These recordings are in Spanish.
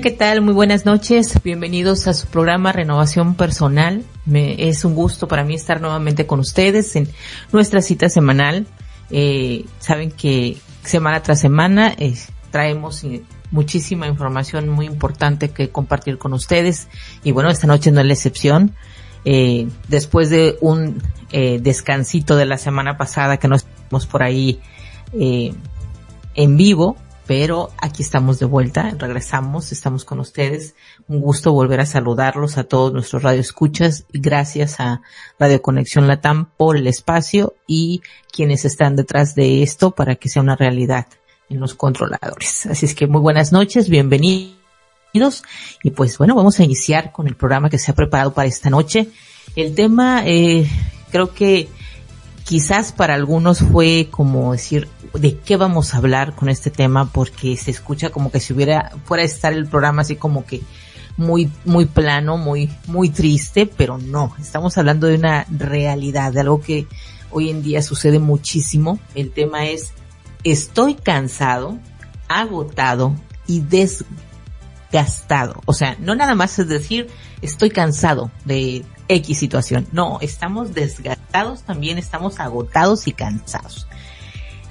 ¿qué tal? Muy buenas noches. Bienvenidos a su programa Renovación Personal. Me, es un gusto para mí estar nuevamente con ustedes en nuestra cita semanal. Eh, saben que semana tras semana eh, traemos muchísima información muy importante que compartir con ustedes. Y bueno, esta noche no es la excepción. Eh, después de un eh, descansito de la semana pasada que nos estuvimos por ahí eh, en vivo, pero aquí estamos de vuelta, regresamos, estamos con ustedes. Un gusto volver a saludarlos a todos nuestros radioescuchas. Gracias a Radio Conexión Latam por el espacio y quienes están detrás de esto para que sea una realidad en los controladores. Así es que muy buenas noches, bienvenidos. Y pues bueno, vamos a iniciar con el programa que se ha preparado para esta noche. El tema, eh, creo que quizás para algunos fue como decir, ¿de qué vamos a hablar con este tema? Porque se escucha como que si hubiera, fuera a estar el programa así como que muy, muy plano, muy, muy triste, pero no, estamos hablando de una realidad, de algo que hoy en día sucede muchísimo. El tema es estoy cansado, agotado y desgastado. O sea, no nada más es decir, estoy cansado de X situación. No, estamos desgastados, también estamos agotados y cansados.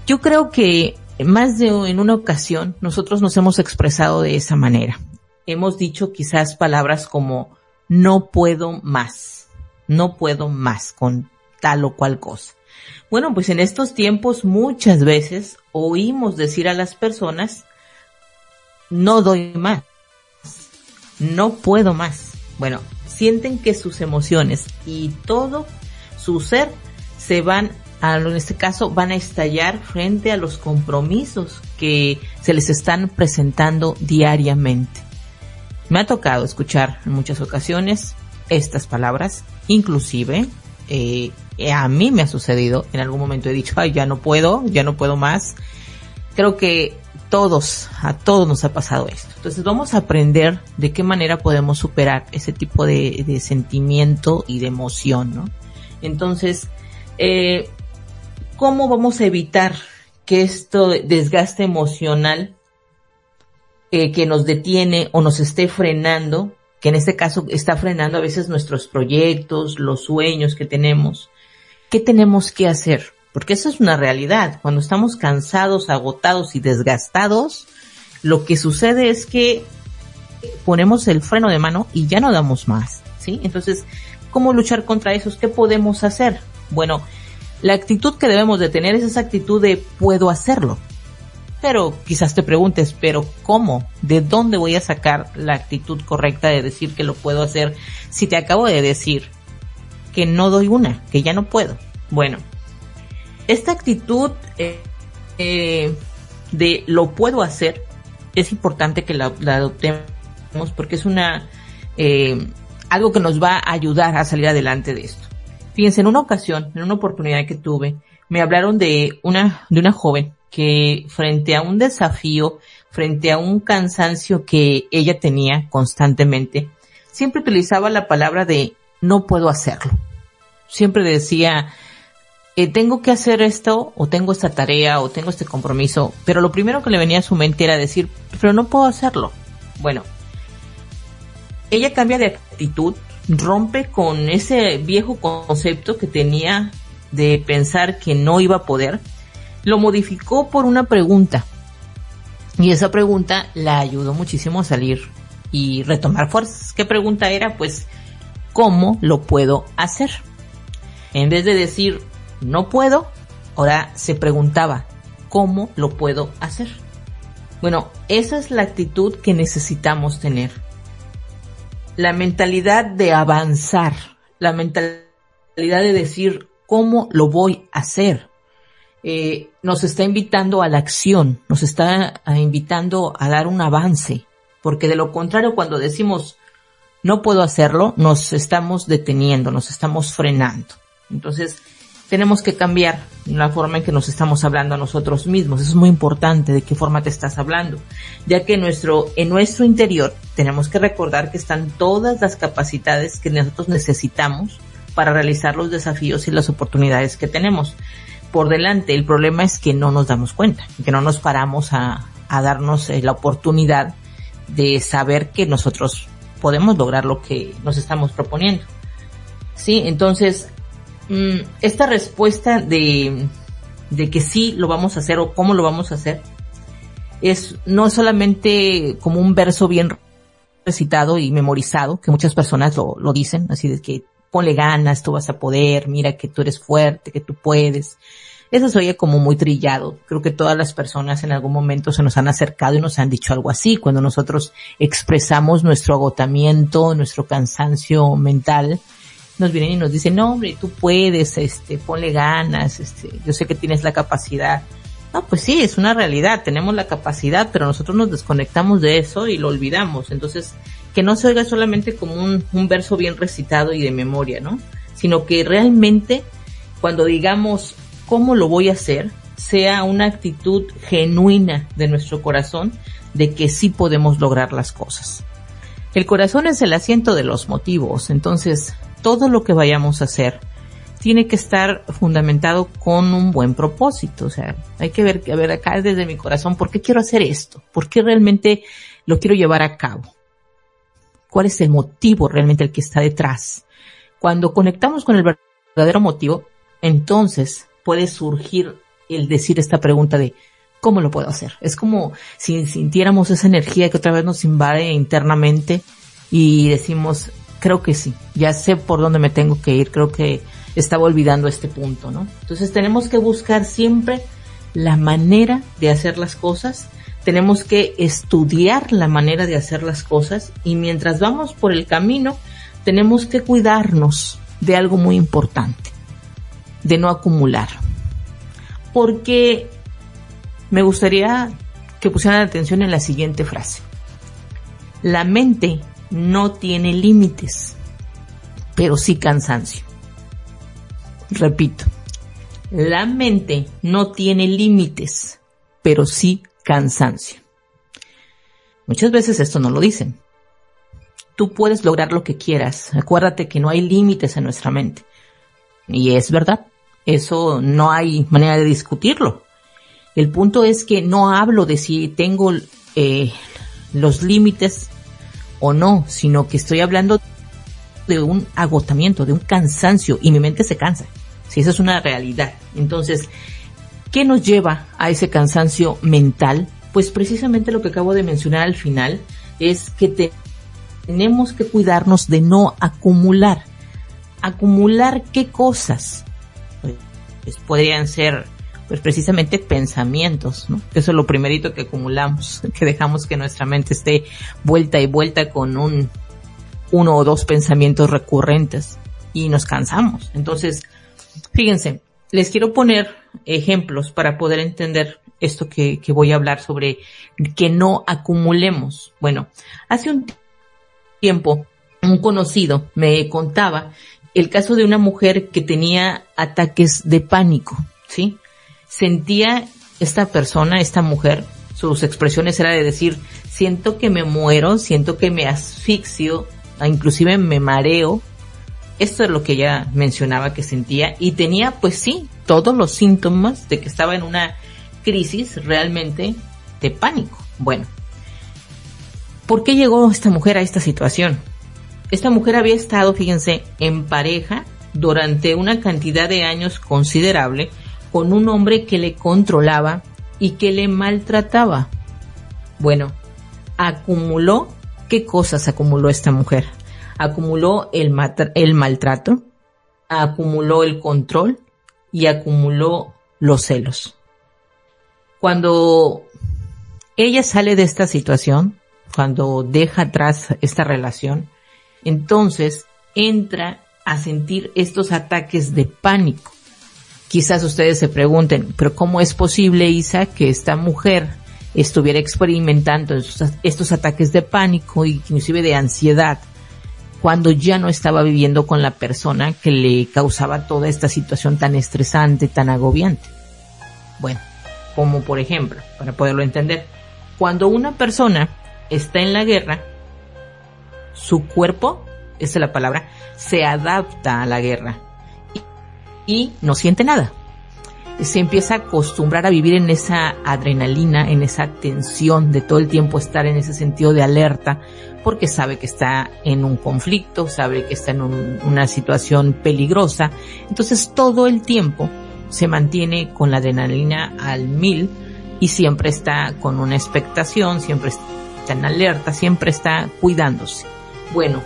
Yo creo que más de en una ocasión nosotros nos hemos expresado de esa manera. Hemos dicho quizás palabras como no puedo más, no puedo más con tal o cual cosa. Bueno, pues en estos tiempos muchas veces oímos decir a las personas, no doy más, no puedo más. Bueno, sienten que sus emociones y todo su ser se van a, en este caso, van a estallar frente a los compromisos que se les están presentando diariamente. Me ha tocado escuchar en muchas ocasiones estas palabras, inclusive eh, a mí me ha sucedido, en algún momento he dicho, ay, ya no puedo, ya no puedo más. Creo que todos, a todos nos ha pasado esto. Entonces vamos a aprender de qué manera podemos superar ese tipo de, de sentimiento y de emoción, ¿no? Entonces, eh, ¿cómo vamos a evitar que esto desgaste emocional eh, que nos detiene o nos esté frenando que en este caso está frenando a veces nuestros proyectos, los sueños que tenemos. ¿Qué tenemos que hacer? Porque eso es una realidad. Cuando estamos cansados, agotados y desgastados, lo que sucede es que ponemos el freno de mano y ya no damos más, ¿sí? Entonces, ¿cómo luchar contra eso? ¿Qué podemos hacer? Bueno, la actitud que debemos de tener es esa actitud de puedo hacerlo. Pero quizás te preguntes, pero ¿cómo? ¿De dónde voy a sacar la actitud correcta de decir que lo puedo hacer si te acabo de decir que no doy una, que ya no puedo? Bueno, esta actitud eh, eh, de lo puedo hacer es importante que la, adoptemos porque es una eh, algo que nos va a ayudar a salir adelante de esto. Fíjense, en una ocasión, en una oportunidad que tuve, me hablaron de una de una joven que frente a un desafío, frente a un cansancio que ella tenía constantemente, siempre utilizaba la palabra de no puedo hacerlo. Siempre decía, eh, tengo que hacer esto, o tengo esta tarea, o tengo este compromiso, pero lo primero que le venía a su mente era decir, pero no puedo hacerlo. Bueno, ella cambia de actitud, rompe con ese viejo concepto que tenía de pensar que no iba a poder, lo modificó por una pregunta. Y esa pregunta la ayudó muchísimo a salir y retomar fuerzas. ¿Qué pregunta era? Pues, ¿cómo lo puedo hacer? En vez de decir, no puedo, ahora se preguntaba, ¿cómo lo puedo hacer? Bueno, esa es la actitud que necesitamos tener. La mentalidad de avanzar, la mentalidad de decir, ¿cómo lo voy a hacer? eh, nos está invitando a la acción, nos está ah, invitando a dar un avance, porque de lo contrario cuando decimos no puedo hacerlo, nos estamos deteniendo, nos estamos frenando. Entonces, tenemos que cambiar la forma en que nos estamos hablando a nosotros mismos. Es muy importante de qué forma te estás hablando, ya que nuestro, en nuestro interior tenemos que recordar que están todas las capacidades que nosotros necesitamos para realizar los desafíos y las oportunidades que tenemos por delante. El problema es que no nos damos cuenta, que no nos paramos a, a darnos eh, la oportunidad de saber que nosotros podemos lograr lo que nos estamos proponiendo. Sí, entonces, mm, esta respuesta de, de que sí lo vamos a hacer o cómo lo vamos a hacer, es no solamente como un verso bien recitado y memorizado, que muchas personas lo, lo dicen, así de que ponle ganas, tú vas a poder, mira que tú eres fuerte, que tú puedes. Eso se oye como muy trillado. Creo que todas las personas en algún momento se nos han acercado y nos han dicho algo así. Cuando nosotros expresamos nuestro agotamiento, nuestro cansancio mental, nos vienen y nos dicen, no hombre, tú puedes, este, ponle ganas, este, yo sé que tienes la capacidad. No, pues sí, es una realidad, tenemos la capacidad, pero nosotros nos desconectamos de eso y lo olvidamos. Entonces, que no se oiga solamente como un, un verso bien recitado y de memoria, ¿no? Sino que realmente cuando digamos cómo lo voy a hacer, sea una actitud genuina de nuestro corazón de que sí podemos lograr las cosas. El corazón es el asiento de los motivos, entonces todo lo que vayamos a hacer tiene que estar fundamentado con un buen propósito. O sea, hay que ver, a ver acá desde mi corazón, ¿por qué quiero hacer esto? ¿Por qué realmente lo quiero llevar a cabo? ¿Cuál es el motivo realmente el que está detrás? Cuando conectamos con el verdadero motivo, entonces puede surgir el decir esta pregunta de ¿cómo lo puedo hacer? Es como si sintiéramos esa energía que otra vez nos invade internamente y decimos, creo que sí, ya sé por dónde me tengo que ir, creo que estaba olvidando este punto, ¿no? Entonces tenemos que buscar siempre la manera de hacer las cosas, tenemos que estudiar la manera de hacer las cosas y mientras vamos por el camino tenemos que cuidarnos de algo muy importante, de no acumular. Porque me gustaría que pusieran atención en la siguiente frase. La mente no tiene límites, pero sí cansancio. Repito, la mente no tiene límites, pero sí cansancio. Muchas veces esto no lo dicen. Tú puedes lograr lo que quieras. Acuérdate que no hay límites en nuestra mente. Y es verdad. Eso no hay manera de discutirlo. El punto es que no hablo de si tengo eh, los límites o no, sino que estoy hablando de un agotamiento, de un cansancio y mi mente se cansa. Si esa es una realidad. Entonces, ¿qué nos lleva a ese cansancio mental? Pues precisamente lo que acabo de mencionar al final es que tenemos que cuidarnos de no acumular. ¿Acumular qué cosas? Pues podrían ser pues precisamente pensamientos, ¿no? Eso es lo primerito que acumulamos, que dejamos que nuestra mente esté vuelta y vuelta con un uno o dos pensamientos recurrentes y nos cansamos. Entonces, fíjense, les quiero poner ejemplos para poder entender esto que, que voy a hablar sobre que no acumulemos. Bueno, hace un tiempo un conocido me contaba el caso de una mujer que tenía ataques de pánico, ¿sí? Sentía esta persona, esta mujer, sus expresiones era de decir, siento que me muero, siento que me asfixio, ah, inclusive me mareo. Esto es lo que ella mencionaba que sentía y tenía pues sí todos los síntomas de que estaba en una crisis realmente de pánico. Bueno, ¿por qué llegó esta mujer a esta situación? Esta mujer había estado, fíjense, en pareja durante una cantidad de años considerable con un hombre que le controlaba y que le maltrataba. Bueno, acumuló, ¿qué cosas acumuló esta mujer? Acumuló el, el maltrato, acumuló el control y acumuló los celos. Cuando ella sale de esta situación, cuando deja atrás esta relación, entonces entra a sentir estos ataques de pánico Quizás ustedes se pregunten, pero ¿cómo es posible, Isa, que esta mujer estuviera experimentando estos, ataques de pánico y inclusive de ansiedad cuando ya no estaba viviendo con la persona que le causaba toda esta situación tan estresante, tan agobiante? Bueno, como por ejemplo, para poderlo entender, cuando una persona está en la guerra, su cuerpo, esa es la palabra, se adapta a la guerra y no siente nada. se empieza a acostumbrar a vivir en esa adrenalina, en esa tensión de todo el tiempo estar en ese sentido de alerta, porque sabe que está en un conflicto, sabe que está en una situación peligrosa. Entonces todo el tiempo se mantiene con la adrenalina al mil y siempre está con una expectación, siempre está en alerta, siempre está cuidándose. Bueno,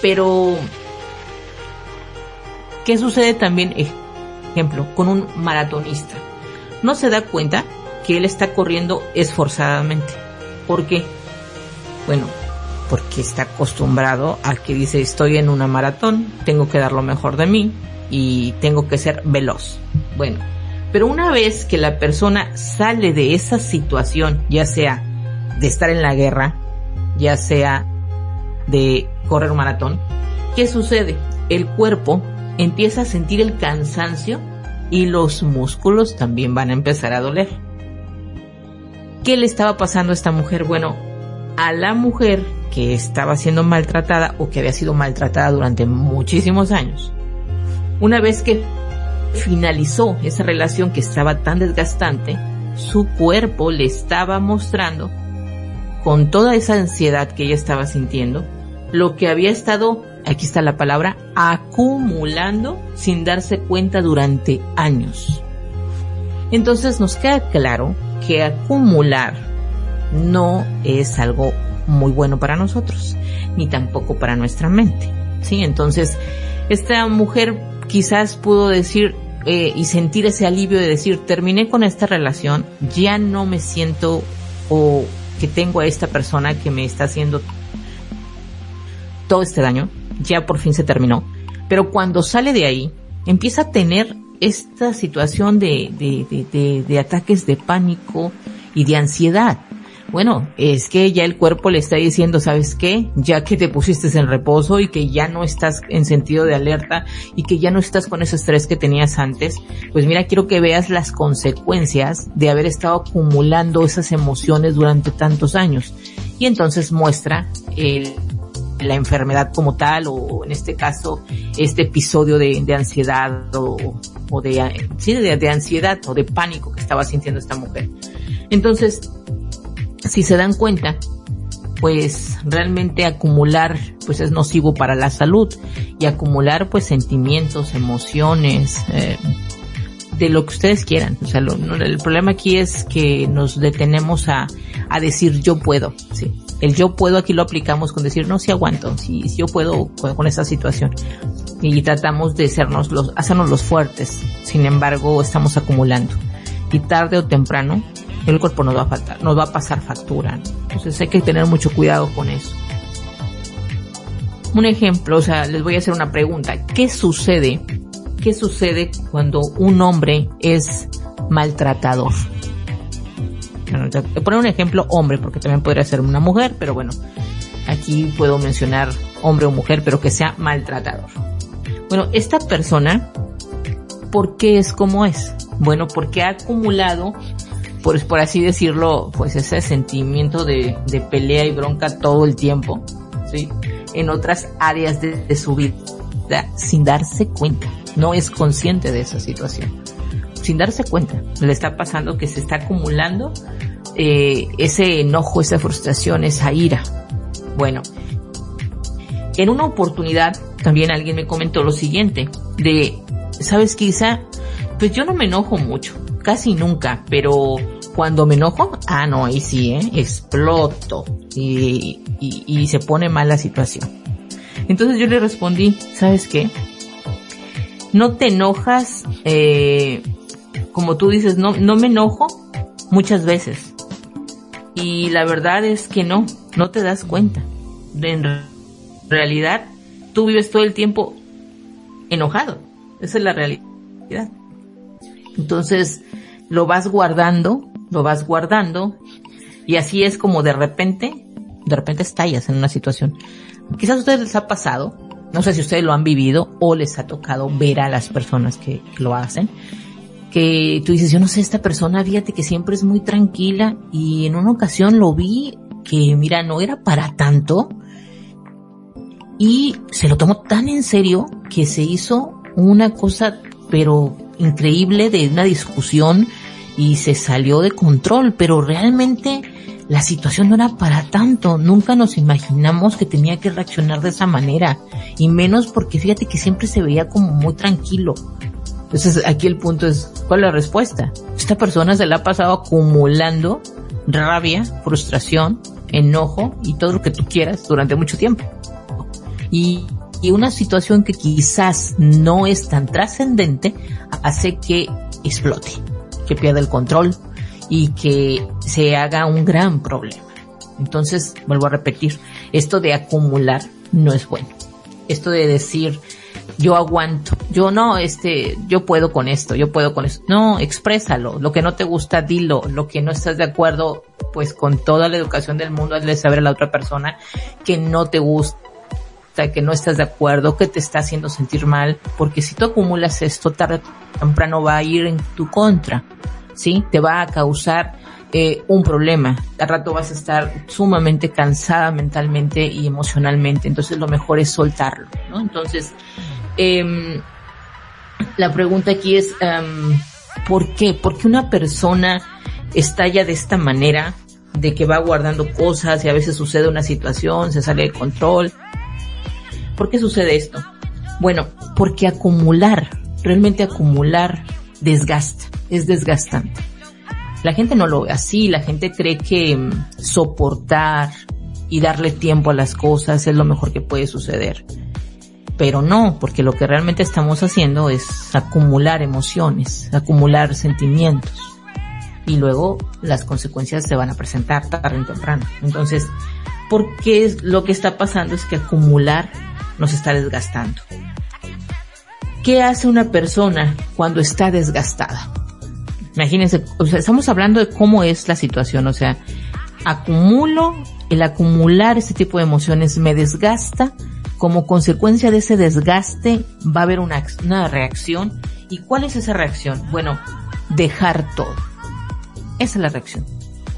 pero ¿qué sucede también? ejemplo, con un maratonista. No se da cuenta que él está corriendo esforzadamente. ¿Por qué? Bueno, porque está acostumbrado a que dice estoy en una maratón, tengo que dar lo mejor de mí y tengo que ser veloz. Bueno, pero una vez que la persona sale de esa situación, ya sea de estar en la guerra, ya sea de correr maratón, ¿qué sucede? El cuerpo empieza a sentir el cansancio y los músculos también van a empezar a doler. ¿Qué le estaba pasando a esta mujer? Bueno, a la mujer que estaba siendo maltratada o que había sido maltratada durante muchísimos años, una vez que finalizó esa relación que estaba tan desgastante, su cuerpo le estaba mostrando, con toda esa ansiedad que ella estaba sintiendo, lo que había estado aquí está la palabra, acumulando sin darse cuenta durante años. Entonces nos queda claro que acumular no es algo muy bueno para nosotros, ni tampoco para nuestra mente. ¿sí? Entonces, esta mujer quizás pudo decir eh, y sentir ese alivio de decir, terminé con esta relación, ya no me siento o que tengo a esta persona que me está haciendo todo este daño, ya por fin se terminó. Pero cuando sale de ahí, empieza a tener esta situación de, de, de, ataques de pánico y de ansiedad. Bueno, es que ya el cuerpo le está diciendo, ¿sabes qué? Ya que te pusiste en reposo y que ya no estás en sentido de alerta y que ya no estás con ese estrés que tenías antes, pues mira, quiero que veas las consecuencias de haber estado acumulando esas emociones durante tantos años. Y entonces muestra el la enfermedad como tal o en este caso este episodio de, ansiedad o, de, sí, de, ansiedad o de pánico que estaba sintiendo esta mujer. Entonces, si se dan cuenta, pues realmente acumular pues es nocivo para la salud y acumular pues sentimientos, emociones, eh, de lo que ustedes quieran. O sea, el problema aquí es que nos detenemos a, a decir yo puedo, sí. El yo puedo aquí lo aplicamos con decir no, si aguanto, si, yo puedo con, esa situación. Y tratamos de sernos los, hacernos los fuertes. Sin embargo, estamos acumulando. Y tarde o temprano, el cuerpo nos va a faltar, nos va a pasar factura. Entonces hay que tener mucho cuidado con eso. Un ejemplo, o sea, les voy a hacer una pregunta. ¿Qué sucede? ¿Qué sucede cuando un hombre es maltratador? Voy poner un ejemplo hombre, porque también podría ser una mujer, pero bueno, aquí puedo mencionar hombre o mujer, pero que sea maltratador. Bueno, esta persona, ¿por qué es como es? Bueno, porque ha acumulado, por, por así decirlo, pues ese sentimiento de, de pelea y bronca todo el tiempo, ¿sí? En otras áreas de su vida, sin darse cuenta. No es consciente de esa situación sin darse cuenta. Le está pasando que se está acumulando eh, ese enojo, esa frustración, esa ira. Bueno, en una oportunidad también alguien me comentó lo siguiente, de, ¿sabes quizá? Pues yo no me enojo mucho, casi nunca, pero cuando me enojo, ah no, ahí sí, ¿eh? exploto y, y, se pone mal la situación. Entonces yo le respondí, ¿sabes qué? No te enojas eh, como tú dices, no, no me enojo muchas veces. Y la verdad es que no, no te das cuenta. En realidad, tú vives todo el tiempo enojado. Esa es la realidad. Entonces, lo vas guardando, lo vas guardando, y así es como de repente, de repente estallas en una situación. Quizás a ustedes les ha pasado, no sé si ustedes lo han vivido o les ha tocado ver a las personas que lo hacen, que tú dices, yo no sé, esta persona, fíjate que siempre es muy tranquila y en una ocasión lo vi que, mira, no era para tanto y se lo tomó tan en serio que se hizo una cosa, pero increíble de una discusión y se salió de control, pero realmente la situación no era para tanto, nunca nos imaginamos que tenía que reaccionar de esa manera, y menos porque fíjate que siempre se veía como muy tranquilo. Entonces aquí el punto es, ¿cuál es la respuesta? Esta persona se la ha pasado acumulando rabia, frustración, enojo y todo lo que tú quieras durante mucho tiempo. Y, y una situación que quizás no es tan trascendente hace que explote, que pierda el control y que se haga un gran problema. Entonces, vuelvo a repetir, esto de acumular no es bueno. Esto de decir, yo aguanto, yo no, este, yo puedo con esto, yo puedo con esto. No, exprésalo. Lo que no te gusta, dilo. Lo que no estás de acuerdo, pues con toda la educación del mundo, hazle saber a la otra persona que no te gusta que no estás de acuerdo, que te está haciendo sentir mal, porque si tú acumulas esto, tarde o temprano va a ir en tu contra, ¿sí? Te va a causar eh, un problema. Al rato vas a estar sumamente cansada mentalmente y emocionalmente, entonces lo mejor es soltarlo, ¿no? Entonces, eh, la pregunta aquí es, um, ¿por qué? ¿Por qué una persona estalla de esta manera? De que va guardando cosas y a veces sucede una situación, se sale de control. ¿Por qué sucede esto? Bueno, porque acumular, realmente acumular, desgasta, es desgastante. La gente no lo ve así, la gente cree que um, soportar y darle tiempo a las cosas es lo mejor que puede suceder pero no, porque lo que realmente estamos haciendo es acumular emociones, acumular sentimientos y luego las consecuencias se van a presentar tarde o temprano. Entonces, ¿por qué lo que está pasando es que acumular nos está desgastando? ¿Qué hace una persona cuando está desgastada? Imagínense, o sea, estamos hablando de cómo es la situación, o sea, acumulo, el acumular este tipo de emociones me desgasta, como consecuencia de ese desgaste va a haber una, una reacción. ¿Y cuál es esa reacción? Bueno, dejar todo. Esa es la reacción.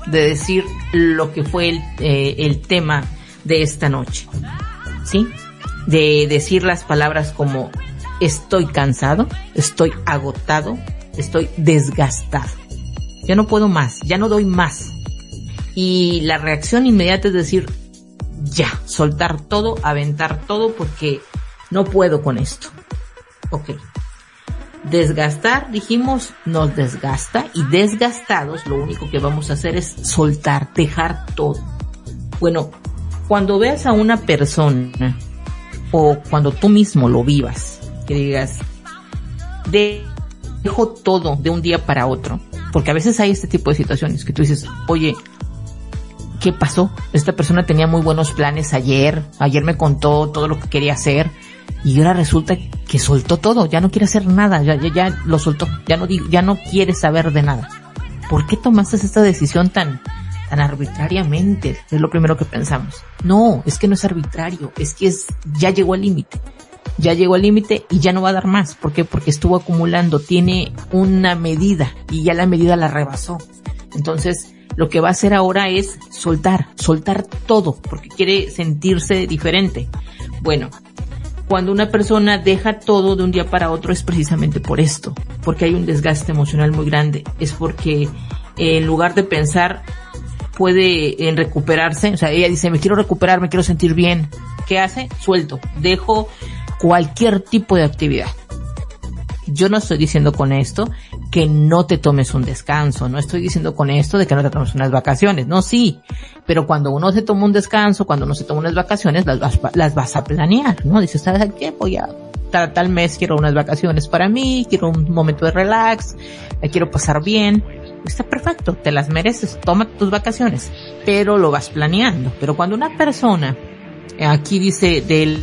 De decir lo que fue el, eh, el tema de esta noche. ¿Sí? De decir las palabras como estoy cansado, estoy agotado, estoy desgastado. Ya no puedo más, ya no doy más. Y la reacción inmediata es decir, ya, soltar todo, aventar todo porque no puedo con esto. Ok. Desgastar, dijimos, nos desgasta y desgastados lo único que vamos a hacer es soltar, dejar todo. Bueno, cuando veas a una persona o cuando tú mismo lo vivas, que digas, dejo todo de un día para otro, porque a veces hay este tipo de situaciones que tú dices, oye, ¿qué pasó? Esta persona tenía muy buenos planes ayer, ayer me contó todo lo que quería hacer y ahora resulta que soltó todo, ya no quiere hacer nada, ya, ya, ya lo soltó, ya no, ya no quiere saber de nada. ¿Por qué tomaste esta decisión tan, tan arbitrariamente? Es lo primero que pensamos. No, es que no es arbitrario, es que es, ya llegó al límite. Ya llegó al límite y ya no va a dar más. ¿Por qué? Porque estuvo acumulando, tiene una medida y ya la medida la rebasó. Entonces, lo que va a hacer ahora es soltar, soltar todo, porque quiere sentirse diferente. Bueno, cuando una persona deja todo de un día para otro es precisamente por esto, porque hay un desgaste emocional muy grande, es porque eh, en lugar de pensar puede en recuperarse, o sea, ella dice, me quiero recuperar, me quiero sentir bien. ¿Qué hace? Suelto, dejo cualquier tipo de actividad. Yo no estoy diciendo con esto que no te tomes un descanso, no estoy diciendo con esto de que no te tomes unas vacaciones, no sí, pero cuando uno se toma un descanso, cuando uno se toma unas vacaciones, las vas, las vas a planear, ¿no? Dices, ¿sabes qué? Voy a tal, tal mes quiero unas vacaciones para mí, quiero un momento de relax, la quiero pasar bien, está perfecto, te las mereces, toma tus vacaciones, pero lo vas planeando. Pero cuando una persona, aquí dice de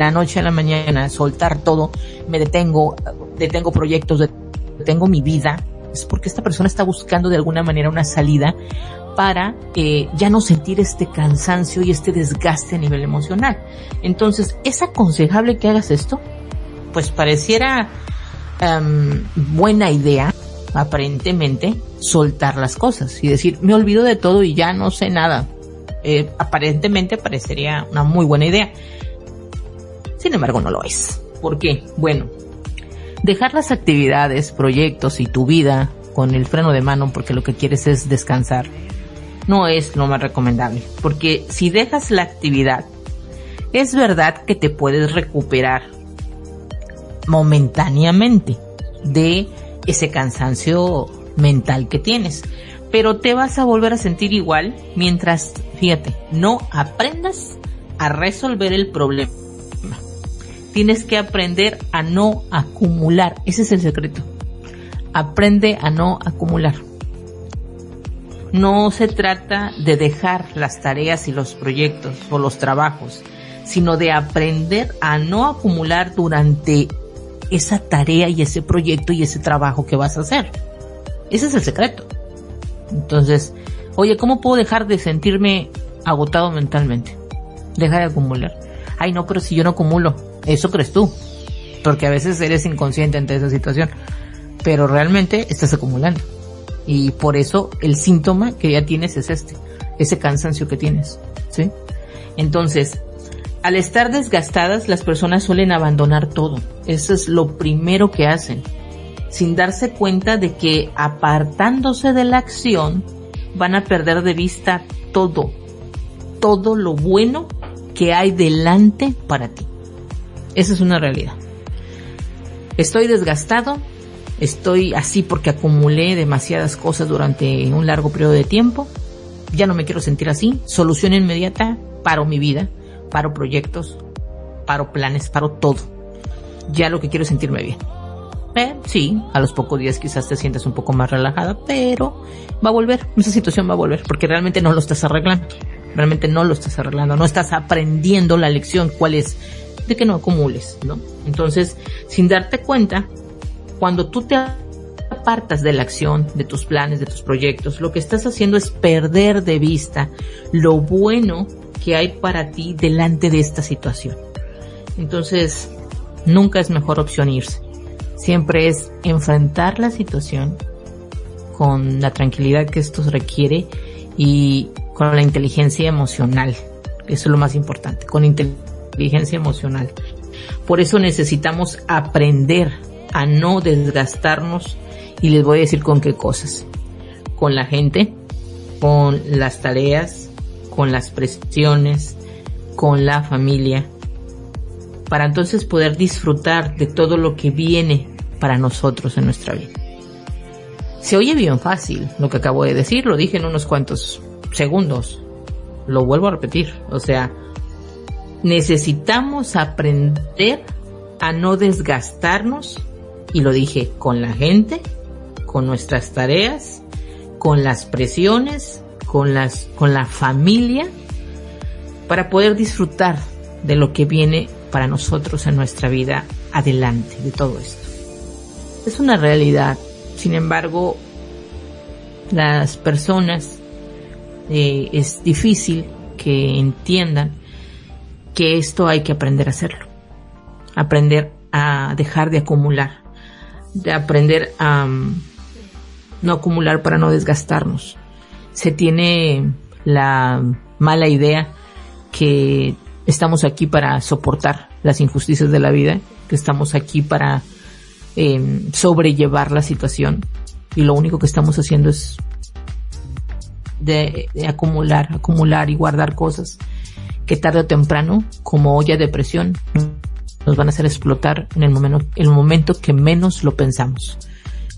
la noche a la mañana, soltar todo, me detengo, detengo proyectos, tengo mi vida, es porque esta persona está buscando de alguna manera una salida para eh, ya no sentir este cansancio y este desgaste a nivel emocional. Entonces, ¿es aconsejable que hagas esto? Pues pareciera um, buena idea, aparentemente, soltar las cosas y decir, me olvido de todo y ya no sé nada. Eh, aparentemente parecería una muy buena idea. Sin embargo, no lo es. ¿Por qué? Bueno, Dejar las actividades, proyectos y tu vida con el freno de mano porque lo que quieres es descansar no es lo más recomendable. Porque si dejas la actividad, es verdad que te puedes recuperar momentáneamente de ese cansancio mental que tienes. Pero te vas a volver a sentir igual mientras, fíjate, no aprendas a resolver el problema. Tienes que aprender a no acumular. Ese es el secreto. Aprende a no acumular. No se trata de dejar las tareas y los proyectos o los trabajos, sino de aprender a no acumular durante esa tarea y ese proyecto y ese trabajo que vas a hacer. Ese es el secreto. Entonces, oye, ¿cómo puedo dejar de sentirme agotado mentalmente? Deja de acumular. Ay, no, pero si yo no acumulo, eso crees tú. Porque a veces eres inconsciente ante esa situación. Pero realmente estás acumulando. Y por eso el síntoma que ya tienes es este. Ese cansancio que tienes. ¿Sí? Entonces, al estar desgastadas, las personas suelen abandonar todo. Eso es lo primero que hacen, sin darse cuenta de que apartándose de la acción, van a perder de vista todo, todo lo bueno que hay delante para ti. Esa es una realidad. Estoy desgastado, estoy así porque acumulé demasiadas cosas durante un largo periodo de tiempo, ya no me quiero sentir así, solución inmediata, paro mi vida paro proyectos, paro planes, paro todo. Ya lo que quiero es sentirme bien. Eh, sí, a los pocos días quizás te sientas un poco más relajada, pero va a volver, esa situación va a volver, porque realmente no lo estás arreglando, realmente no lo estás arreglando, no estás aprendiendo la lección, cuál es, de que no acumules, ¿no? Entonces, sin darte cuenta, cuando tú te apartas de la acción, de tus planes, de tus proyectos, lo que estás haciendo es perder de vista lo bueno que hay para ti delante de esta situación. Entonces, nunca es mejor opción irse. Siempre es enfrentar la situación con la tranquilidad que esto requiere y con la inteligencia emocional. Eso es lo más importante, con inteligencia emocional. Por eso necesitamos aprender a no desgastarnos y les voy a decir con qué cosas. Con la gente, con las tareas, con las presiones, con la familia, para entonces poder disfrutar de todo lo que viene para nosotros en nuestra vida. Se oye bien fácil lo que acabo de decir, lo dije en unos cuantos segundos. Lo vuelvo a repetir, o sea, necesitamos aprender a no desgastarnos, y lo dije con la gente, con nuestras tareas, con las presiones, con las, con la familia para poder disfrutar de lo que viene para nosotros en nuestra vida adelante de todo esto. Es una realidad. Sin embargo, las personas eh, es difícil que entiendan que esto hay que aprender a hacerlo. Aprender a dejar de acumular. De aprender a mm, no acumular para no desgastarnos se tiene la mala idea que estamos aquí para soportar las injusticias de la vida, que estamos aquí para em, sobrellevar la situación y lo único que estamos haciendo es de, acumular, acumular y guardar cosas que tarde o temprano, como olla de presión, nos van a hacer explotar en el momento, el momento que menos lo pensamos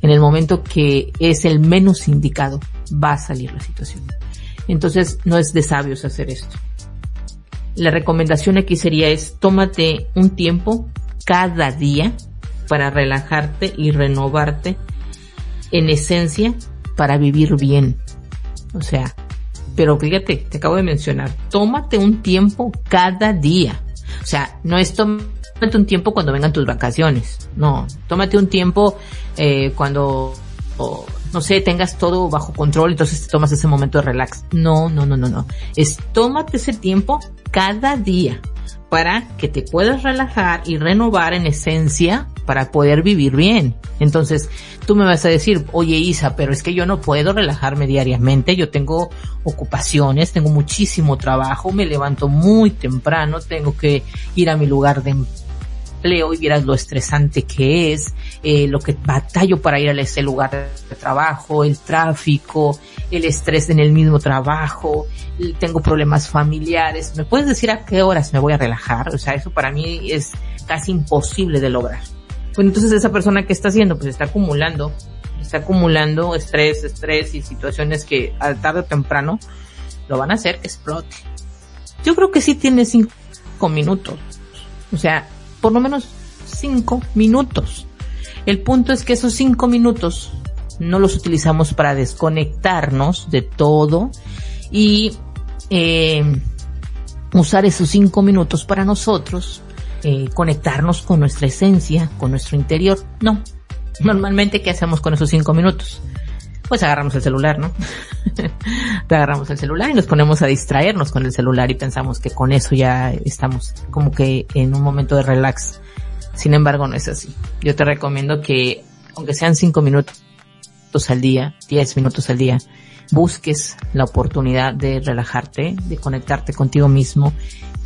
en el momento que es el menos indicado, va a salir la situación. Entonces, no es de sabios hacer esto. La recomendación aquí sería es, tómate un tiempo cada día para relajarte y renovarte en esencia para vivir bien. O sea, pero fíjate, te acabo de mencionar, tómate un tiempo cada día. O sea, no es tómate un tiempo cuando vengan tus vacaciones. No, tómate un tiempo eh, cuando, no sé, tengas todo bajo control, entonces te tomas ese momento de relax. No, no, no, no, no. Es tómate ese tiempo cada día para que te puedas relajar y renovar en esencia para poder vivir bien. Entonces, tú me vas a decir, oye Isa, pero es que yo no puedo relajarme diariamente, yo tengo ocupaciones, tengo muchísimo trabajo, me levanto muy temprano, tengo que ir a mi lugar de empleo y vieras lo estresante que es, eh, lo que batallo para ir a ese lugar de trabajo, el tráfico, el estrés en el mismo trabajo, tengo problemas familiares. ¿Me puedes decir a qué horas me voy a relajar? O sea, eso para mí es casi imposible de lograr. Pues entonces esa persona que está haciendo, pues está acumulando, está acumulando estrés, estrés y situaciones que al tarde o temprano lo van a hacer explote. Yo creo que sí tiene cinco minutos. O sea, por lo menos cinco minutos. El punto es que esos cinco minutos no los utilizamos para desconectarnos de todo y eh, usar esos cinco minutos para nosotros eh, conectarnos con nuestra esencia, con nuestro interior. No. Normalmente, ¿qué hacemos con esos cinco minutos? Pues agarramos el celular, ¿no? agarramos el celular y nos ponemos a distraernos con el celular y pensamos que con eso ya estamos como que en un momento de relax. Sin embargo, no es así. Yo te recomiendo que, aunque sean cinco minutos al día, diez minutos al día, busques la oportunidad de relajarte, de conectarte contigo mismo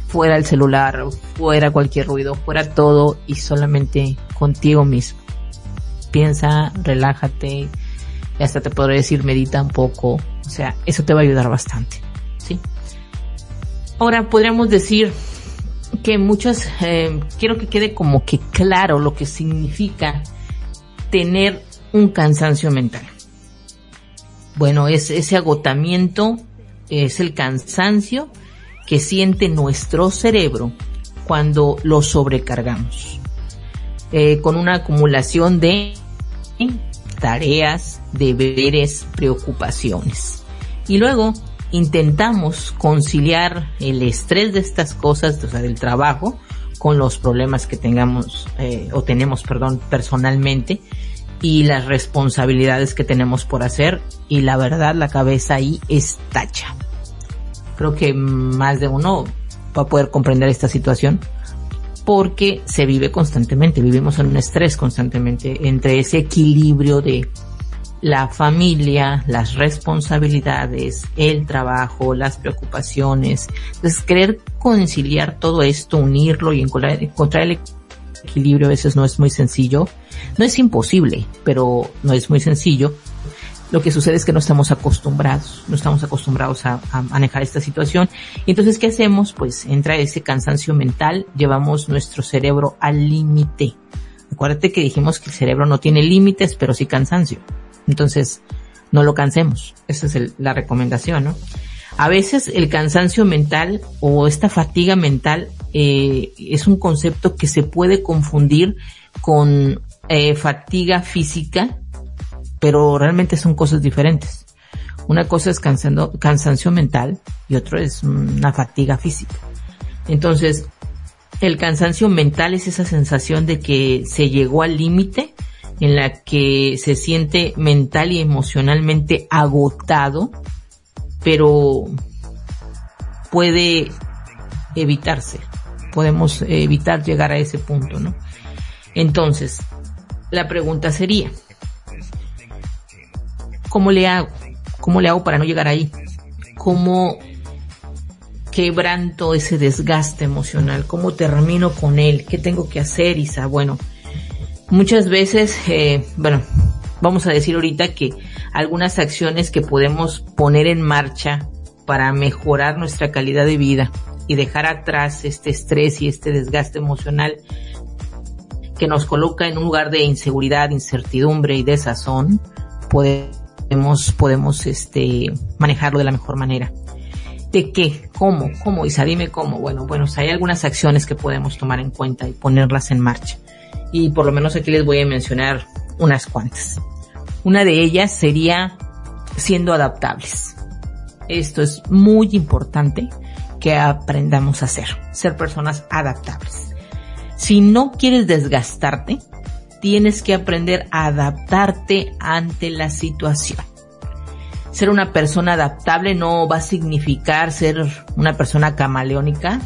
fuera el celular, fuera cualquier ruido, fuera todo y solamente contigo mismo. Piensa, relájate, y hasta te podré decir medita un poco, o sea, eso te va a ayudar bastante, ¿sí? Ahora podríamos decir que muchas, eh, quiero que quede como que claro lo que significa tener un cansancio mental. Bueno, es ese agotamiento, es el cansancio que siente nuestro cerebro cuando lo sobrecargamos. Eh, con una acumulación de tareas, deberes, preocupaciones. Y luego intentamos conciliar el estrés de estas cosas, o sea, del trabajo, con los problemas que tengamos eh, o tenemos, perdón, personalmente y las responsabilidades que tenemos por hacer y la verdad la cabeza ahí tacha creo que más de uno va a poder comprender esta situación porque se vive constantemente, vivimos en un estrés constantemente entre ese equilibrio de la familia, las responsabilidades, el trabajo, las preocupaciones. Entonces, querer conciliar todo esto, unirlo y encontrar, el equilibrio a veces no es muy sencillo. No es imposible, pero no es muy sencillo lo que sucede es que no estamos acostumbrados, no estamos acostumbrados a, manejar esta situación. Y entonces, ¿qué hacemos? Pues entra ese cansancio mental, llevamos nuestro cerebro al límite. Acuérdate que dijimos que el cerebro no tiene límites, pero sí cansancio. Entonces, no lo cansemos. Esa es la recomendación, ¿no? A veces el cansancio mental o esta fatiga mental eh, es un concepto que se puede confundir con eh, fatiga física pero realmente son cosas diferentes. Una cosa es cansancio mental y otro es una fatiga física. Entonces, el cansancio mental es esa sensación de que se llegó al límite en la que se siente mental y emocionalmente agotado, pero puede evitarse. Podemos evitar llegar a ese punto, ¿no? Entonces, la pregunta sería, ¿Cómo le hago? ¿Cómo le hago para no llegar ahí? ¿Cómo quebranto ese desgaste emocional? ¿Cómo termino con él? ¿Qué tengo que hacer, Isa? Bueno, muchas veces, eh, bueno, vamos a decir ahorita que algunas acciones que podemos poner en marcha para mejorar nuestra calidad de vida y dejar atrás este estrés y este desgaste emocional que nos coloca en un lugar de inseguridad, incertidumbre y desazón, podemos podemos, podemos este, manejarlo de la mejor manera. ¿De qué? ¿Cómo? ¿Cómo? Isa, dime cómo. Bueno, bueno, hay algunas acciones que podemos tomar en cuenta y ponerlas en marcha. Y por lo menos aquí les voy a mencionar unas cuantas. Una de ellas sería siendo adaptables. Esto es muy importante que aprendamos a hacer, ser personas adaptables. Si no quieres desgastarte, tienes que aprender a adaptarte ante la situación. Ser una persona adaptable no va a significar ser una persona camaleónica,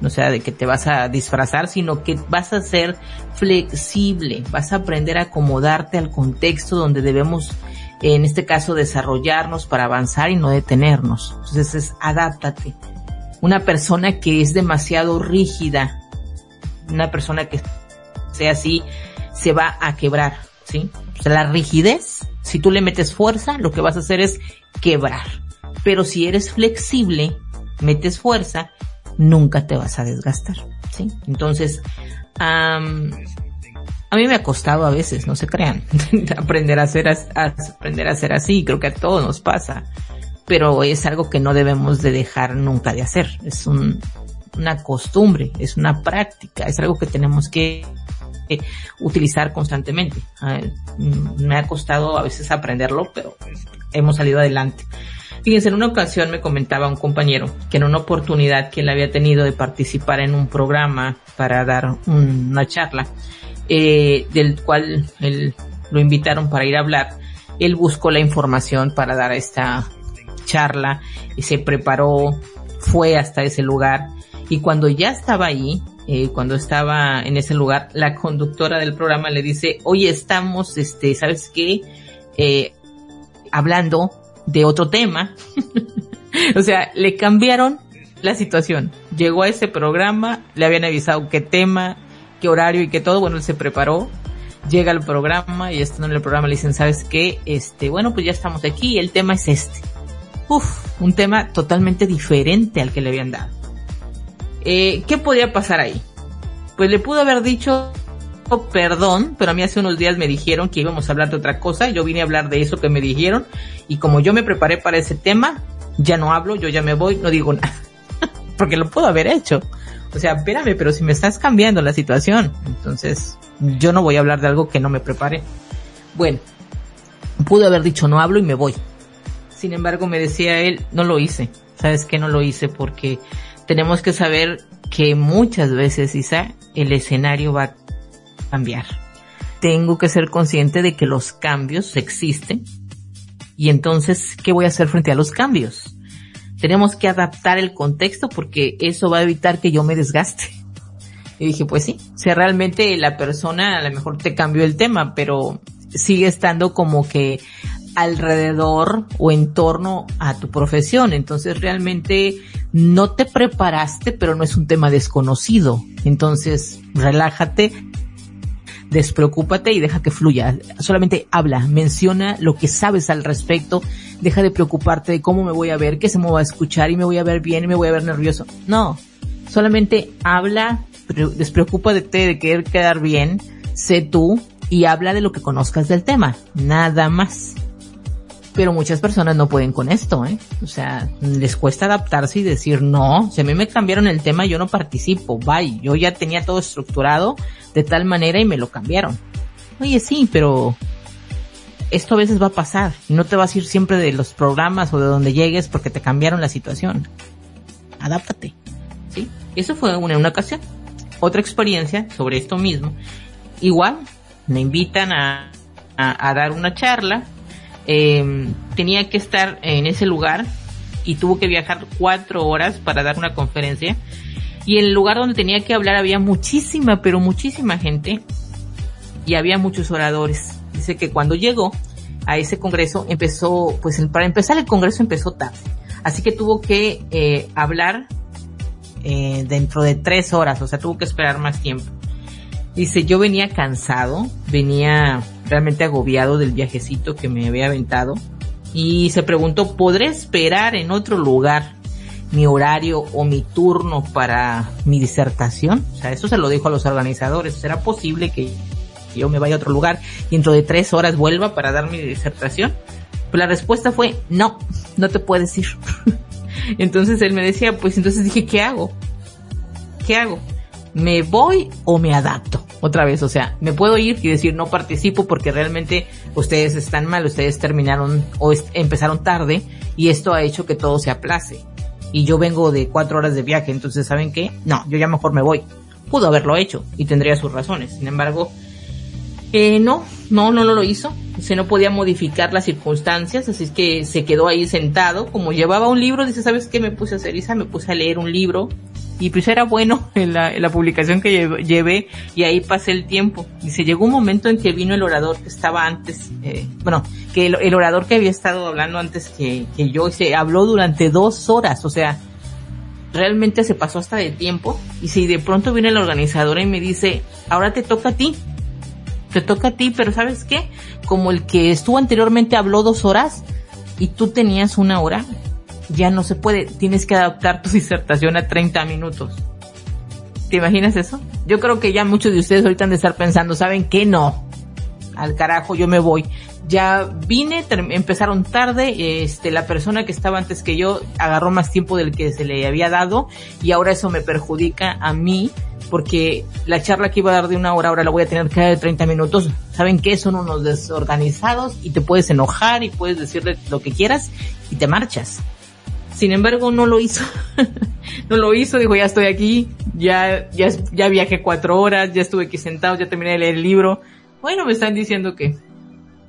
no sea de que te vas a disfrazar, sino que vas a ser flexible, vas a aprender a acomodarte al contexto donde debemos, en este caso, desarrollarnos para avanzar y no detenernos. Entonces es adáptate. Una persona que es demasiado rígida, una persona que sea así, se va a quebrar, ¿sí? La rigidez, si tú le metes fuerza, lo que vas a hacer es quebrar. Pero si eres flexible, metes fuerza, nunca te vas a desgastar, ¿sí? Entonces, a mí me ha costado a veces, no se crean, aprender a hacer, aprender a ser así, creo que a todos nos pasa, pero es algo que no debemos de dejar nunca de hacer, es un, una costumbre, es una práctica, es algo que tenemos que utilizar constantemente. Mm, me ha costado a veces aprenderlo, pero hemos salido adelante. Fíjense, en una ocasión me comentaba un compañero que en una oportunidad que él había tenido de participar en un programa para dar una charla, eh, del cual él, lo invitaron para ir a hablar, él buscó la información para dar esta charla y se preparó, fue hasta ese lugar y cuando ya estaba ahí, eh, cuando estaba en ese lugar, la conductora del programa le dice, oye, estamos, este, ¿sabes qué? Eh, hablando de otro tema. o sea, le cambiaron la situación. Llegó a ese programa, le habían avisado qué tema, qué horario y qué todo. Bueno, él se preparó, llega al programa y estando en el programa le dicen, ¿sabes qué? Este, bueno, pues ya estamos aquí y el tema es este. Uf, un tema totalmente diferente al que le habían dado. Eh, ¿Qué podía pasar ahí? Pues le pudo haber dicho perdón, pero a mí hace unos días me dijeron que íbamos a hablar de otra cosa, yo vine a hablar de eso que me dijeron y como yo me preparé para ese tema, ya no hablo, yo ya me voy, no digo nada, porque lo puedo haber hecho. O sea, espérame, pero si me estás cambiando la situación, entonces yo no voy a hablar de algo que no me preparé. Bueno, pudo haber dicho no hablo y me voy. Sin embargo, me decía él, no lo hice. ¿Sabes qué? No lo hice porque tenemos que saber que muchas veces, Isa, el escenario va a cambiar. Tengo que ser consciente de que los cambios existen y entonces, ¿qué voy a hacer frente a los cambios? Tenemos que adaptar el contexto porque eso va a evitar que yo me desgaste. Y dije, pues sí, si realmente la persona a lo mejor te cambió el tema, pero sigue estando como que alrededor o en torno a tu profesión. Entonces realmente no te preparaste, pero no es un tema desconocido. Entonces relájate, despreocúpate y deja que fluya. Solamente habla, menciona lo que sabes al respecto. Deja de preocuparte de cómo me voy a ver, qué se me va a escuchar y me voy a ver bien y me voy a ver nervioso. No, solamente habla, despreocúpate de querer quedar bien, sé tú y habla de lo que conozcas del tema. Nada más. Pero muchas personas no pueden con esto, ¿eh? O sea, les cuesta adaptarse y decir, no, si a mí me cambiaron el tema, yo no participo, bye. Yo ya tenía todo estructurado de tal manera y me lo cambiaron. Oye, sí, pero esto a veces va a pasar. No te vas a ir siempre de los programas o de donde llegues porque te cambiaron la situación. Adáptate. ¿Sí? Eso fue una, una ocasión. Otra experiencia sobre esto mismo. Igual, me invitan a, a dar una charla eh, tenía que estar en ese lugar y tuvo que viajar cuatro horas para dar una conferencia. Y en el lugar donde tenía que hablar había muchísima, pero muchísima gente y había muchos oradores. Dice que cuando llegó a ese congreso empezó, pues para empezar el congreso empezó tarde. Así que tuvo que eh, hablar eh, dentro de tres horas, o sea, tuvo que esperar más tiempo. Dice, yo venía cansado, venía realmente agobiado del viajecito que me había aventado y se preguntó, ¿podré esperar en otro lugar mi horario o mi turno para mi disertación? O sea, eso se lo dijo a los organizadores. ¿Será posible que yo me vaya a otro lugar y dentro de tres horas vuelva para dar mi disertación? Pues la respuesta fue, no, no te puedes ir. entonces él me decía, pues entonces dije, ¿qué hago? ¿Qué hago? ¿Me voy o me adapto? Otra vez, o sea, me puedo ir y decir no participo porque realmente ustedes están mal, ustedes terminaron o empezaron tarde y esto ha hecho que todo se aplace. Y yo vengo de cuatro horas de viaje, entonces ¿saben qué? No, yo ya mejor me voy. Pudo haberlo hecho y tendría sus razones. Sin embargo, eh, no, no, no, no lo hizo. Se no podía modificar las circunstancias, así es que se quedó ahí sentado. Como llevaba un libro, dice, ¿sabes qué me puse a hacer, Isa? Me puse a leer un libro y pues era bueno en la, publicación que llevé, y ahí pasé el tiempo. Se llegó un momento en que vino el orador que estaba antes, eh, bueno, que el, orador que había estado hablando antes que, yo, se habló durante dos horas, o sea, realmente se pasó hasta de tiempo y si de pronto viene la organizadora y me dice, ahora te toca a ti, te toca a ti, pero ¿sabes qué? Como el que estuvo anteriormente habló dos horas y tú tenías una hora, ya no se puede, tienes que adaptar tu disertación a 30 minutos. ¿Te imaginas eso? Yo creo que ya muchos de ustedes ahorita han de estar pensando, ¿saben qué? No. Al carajo, yo me voy ya vine, empezaron tarde, este, la persona que estaba antes que yo agarró más tiempo del que se le había dado y ahora eso me perjudica a mí porque la charla que iba a dar de una hora ahora la voy a tener que dar de 30 minutos. ¿Saben qué? Son unos desorganizados y te puedes enojar y puedes decirle lo que quieras y te marchas. Sin embargo, no lo hizo. no lo hizo, dijo, ya estoy aquí, ya, ya, ya viajé cuatro horas, ya estuve aquí sentado, ya terminé de leer el libro. Bueno, me están diciendo que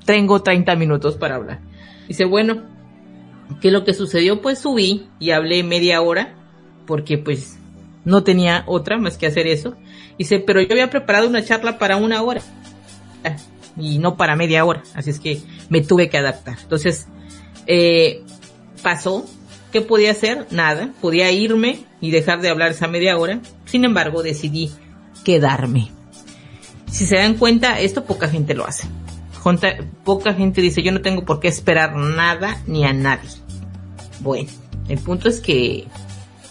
tengo 30 minutos para hablar. Dice, bueno, ¿qué es lo que sucedió? Pues subí y hablé media hora, porque pues no tenía otra más que hacer eso. Dice, pero yo había preparado una charla para una hora y no para media hora, así es que me tuve que adaptar. Entonces, eh, pasó, ¿qué podía hacer? Nada, podía irme y dejar de hablar esa media hora, sin embargo decidí quedarme. Si se dan cuenta, esto poca gente lo hace poca gente dice, yo no tengo por qué esperar nada ni a nadie. Bueno, el punto es que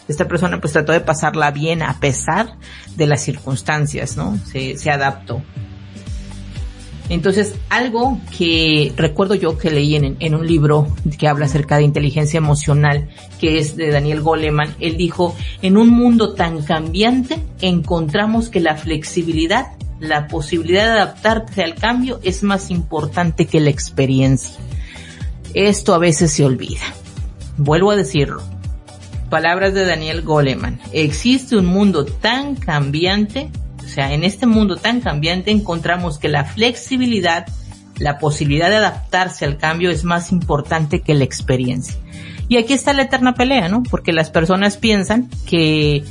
esta persona pues trató de pasarla bien a pesar de las circunstancias, ¿no? Se, se adaptó. Entonces, algo que recuerdo yo que leí en, un libro que habla acerca de inteligencia emocional, que es de Daniel Goleman, él dijo, en un mundo tan cambiante encontramos que la flexibilidad la posibilidad de adaptarse al cambio es más importante que la experiencia. Esto a veces se olvida. Vuelvo a decirlo. Palabras de Daniel Goleman. Existe un mundo tan cambiante, sea, en este mundo tan cambiante encontramos que la flexibilidad, la posibilidad de adaptarse al cambio es más importante que la experiencia. Y aquí está la eterna pelea, ¿no? Porque las personas piensan que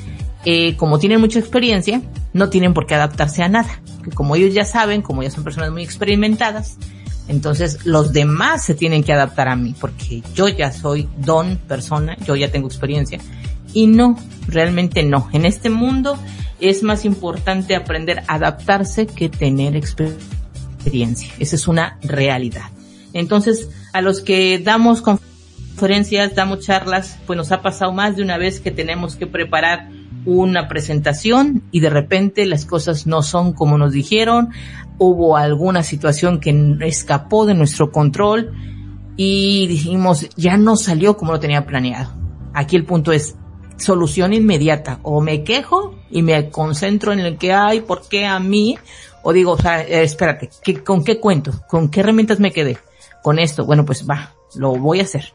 eh, como tienen mucha experiencia, no tienen por qué adaptarse a nada. Que como ellos ya saben, como ya son personas muy experimentadas, entonces los demás se tienen que adaptar a mí, porque yo ya soy don persona, yo ya tengo experiencia. Y no, realmente no. En este mundo es más importante aprender a adaptarse que tener experiencia. Esa es una realidad. Entonces, a los que damos conferencias, damos charlas, pues nos ha pasado más de una vez que tenemos que preparar una presentación y de repente las cosas no son como nos dijeron, hubo alguna situación que escapó de nuestro control y dijimos, ya no salió como lo tenía planeado. Aquí el punto es solución inmediata, o me quejo y me concentro en el que hay, ¿por qué a mí? O digo, o sea, eh, espérate, ¿con qué cuento? ¿Con qué herramientas me quedé? Con esto, bueno, pues va, lo voy a hacer.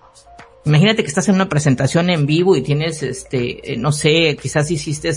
Imagínate que estás en una presentación en vivo y tienes, este, eh, no sé, quizás hiciste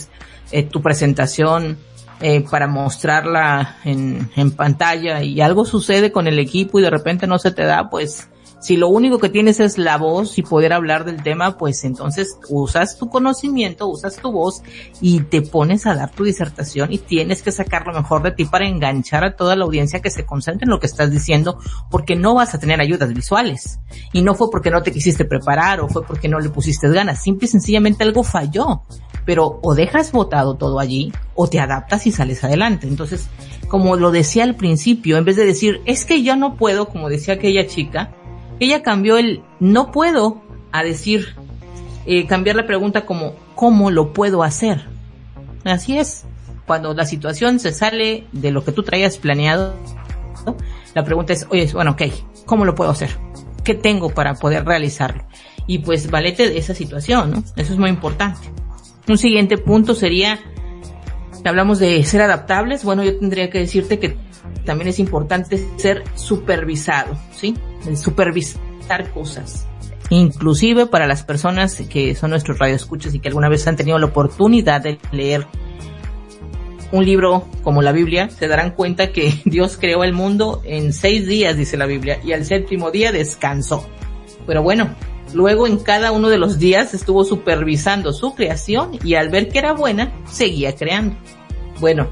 eh, tu presentación eh, para mostrarla en, en pantalla y algo sucede con el equipo y de repente no se te da, pues si lo único que tienes es la voz y poder hablar del tema, pues entonces usas tu conocimiento, usas tu voz y te pones a dar tu disertación y tienes que sacar lo mejor de ti para enganchar a toda la audiencia que se concentre en lo que estás diciendo porque no vas a tener ayudas visuales. Y no fue porque no te quisiste preparar o fue porque no le pusiste ganas, simple y sencillamente algo falló. Pero o dejas botado todo allí o te adaptas y sales adelante. Entonces, como lo decía al principio, en vez de decir, es que yo no puedo, como decía aquella chica, ella cambió el no puedo a decir, eh, cambiar la pregunta como ¿cómo lo puedo hacer? Así es. Cuando la situación se sale de lo que tú traías planeado, la pregunta es, oye, bueno, ok, ¿cómo lo puedo hacer? ¿Qué tengo para poder realizarlo? Y pues valete de esa situación, ¿no? Eso es muy importante. Un siguiente punto sería, hablamos de ser adaptables, bueno, yo tendría que decirte que también es importante ser supervisado, ¿sí? supervisar cosas. Inclusive para las personas que son nuestros radioescuchas y que alguna vez han tenido la oportunidad de leer un libro como la Biblia, se darán cuenta que Dios creó el mundo en seis días, dice la Biblia, y al séptimo día descansó. Pero bueno, luego en cada uno de los días estuvo supervisando su creación y al ver que era buena, seguía creando. Bueno,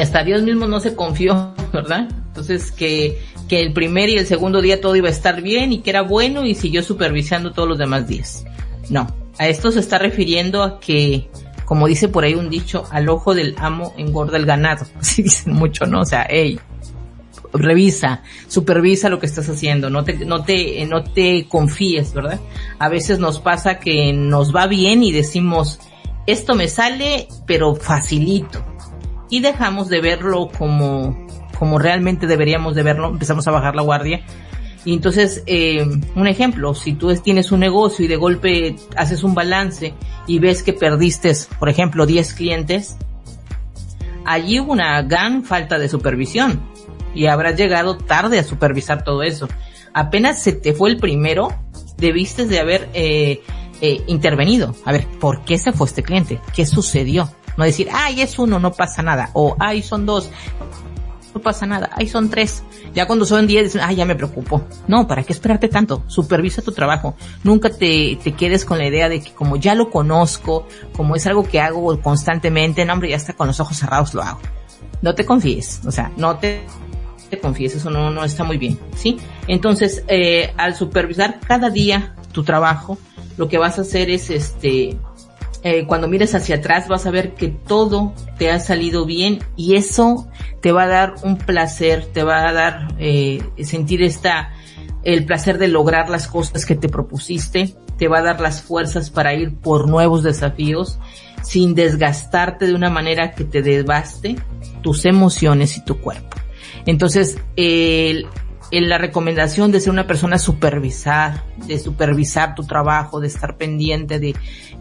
hasta Dios mismo no se confió, ¿verdad? Entonces que el primer y el segundo día todo iba a estar bien y que era bueno y siguió supervisando todos los demás días. No, a esto se está refiriendo a que, como dice por ahí un dicho, al ojo del amo engorda el ganado. Así dicen mucho, ¿no? O sea, hey, revisa, supervisa lo que estás haciendo, no te, no te, no te confíes, ¿verdad? A veces nos pasa que nos va bien y decimos, esto me sale, pero facilito. Y dejamos de verlo como, como realmente deberíamos de verlo, empezamos a bajar la guardia. Y entonces, eh, un ejemplo, si tú tienes un negocio y de golpe haces un balance y ves que perdiste, por ejemplo, 10 clientes, allí hubo una gran falta de supervisión y habrás llegado tarde a supervisar todo eso. Apenas se te fue el primero, debiste de haber eh, eh, intervenido. A ver, ¿por qué se fue este cliente? ¿Qué sucedió? No decir, ay, es uno, no pasa nada. O, ay, son dos, no pasa nada. Ay, son tres. Ya cuando son diez, ay, ya me preocupo. No, ¿para qué esperarte tanto? Supervisa tu trabajo. Nunca te, te quedes con la idea de que como ya lo conozco, como es algo que hago constantemente, no, hombre, ya está con los ojos cerrados lo hago. No te confíes. O sea, no te te confíes, eso no, no está muy bien, ¿sí? Entonces, eh, al supervisar cada día tu trabajo, lo que vas a hacer es este, eh, cuando mires hacia atrás vas a ver que todo te ha salido bien y eso te va a dar un placer, te va a dar eh, sentir esta, el placer de lograr las cosas que te propusiste, te va a dar las fuerzas para ir por nuevos desafíos sin desgastarte de una manera que te devaste tus emociones y tu cuerpo. Entonces, el, la recomendación de ser una persona supervisar, de supervisar tu trabajo, de estar pendiente de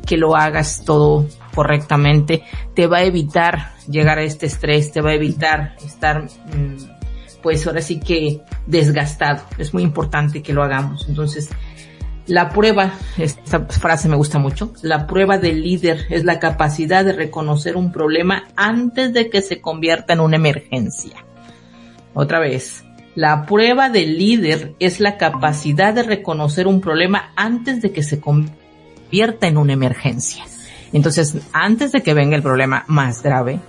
que lo hagas todo correctamente, te va a evitar llegar a este estrés, te va a evitar estar, mm, pues ahora sí que desgastado. Es muy importante que lo hagamos. Entonces, la prueba, esta frase me gusta mucho, la prueba del líder es la capacidad de reconocer un problema antes de que se convierta en una emergencia. Otra vez, la prueba del líder es la capacidad de reconocer un problema antes de que se convierta en una emergencia. Entonces, antes de que venga el problema más grave,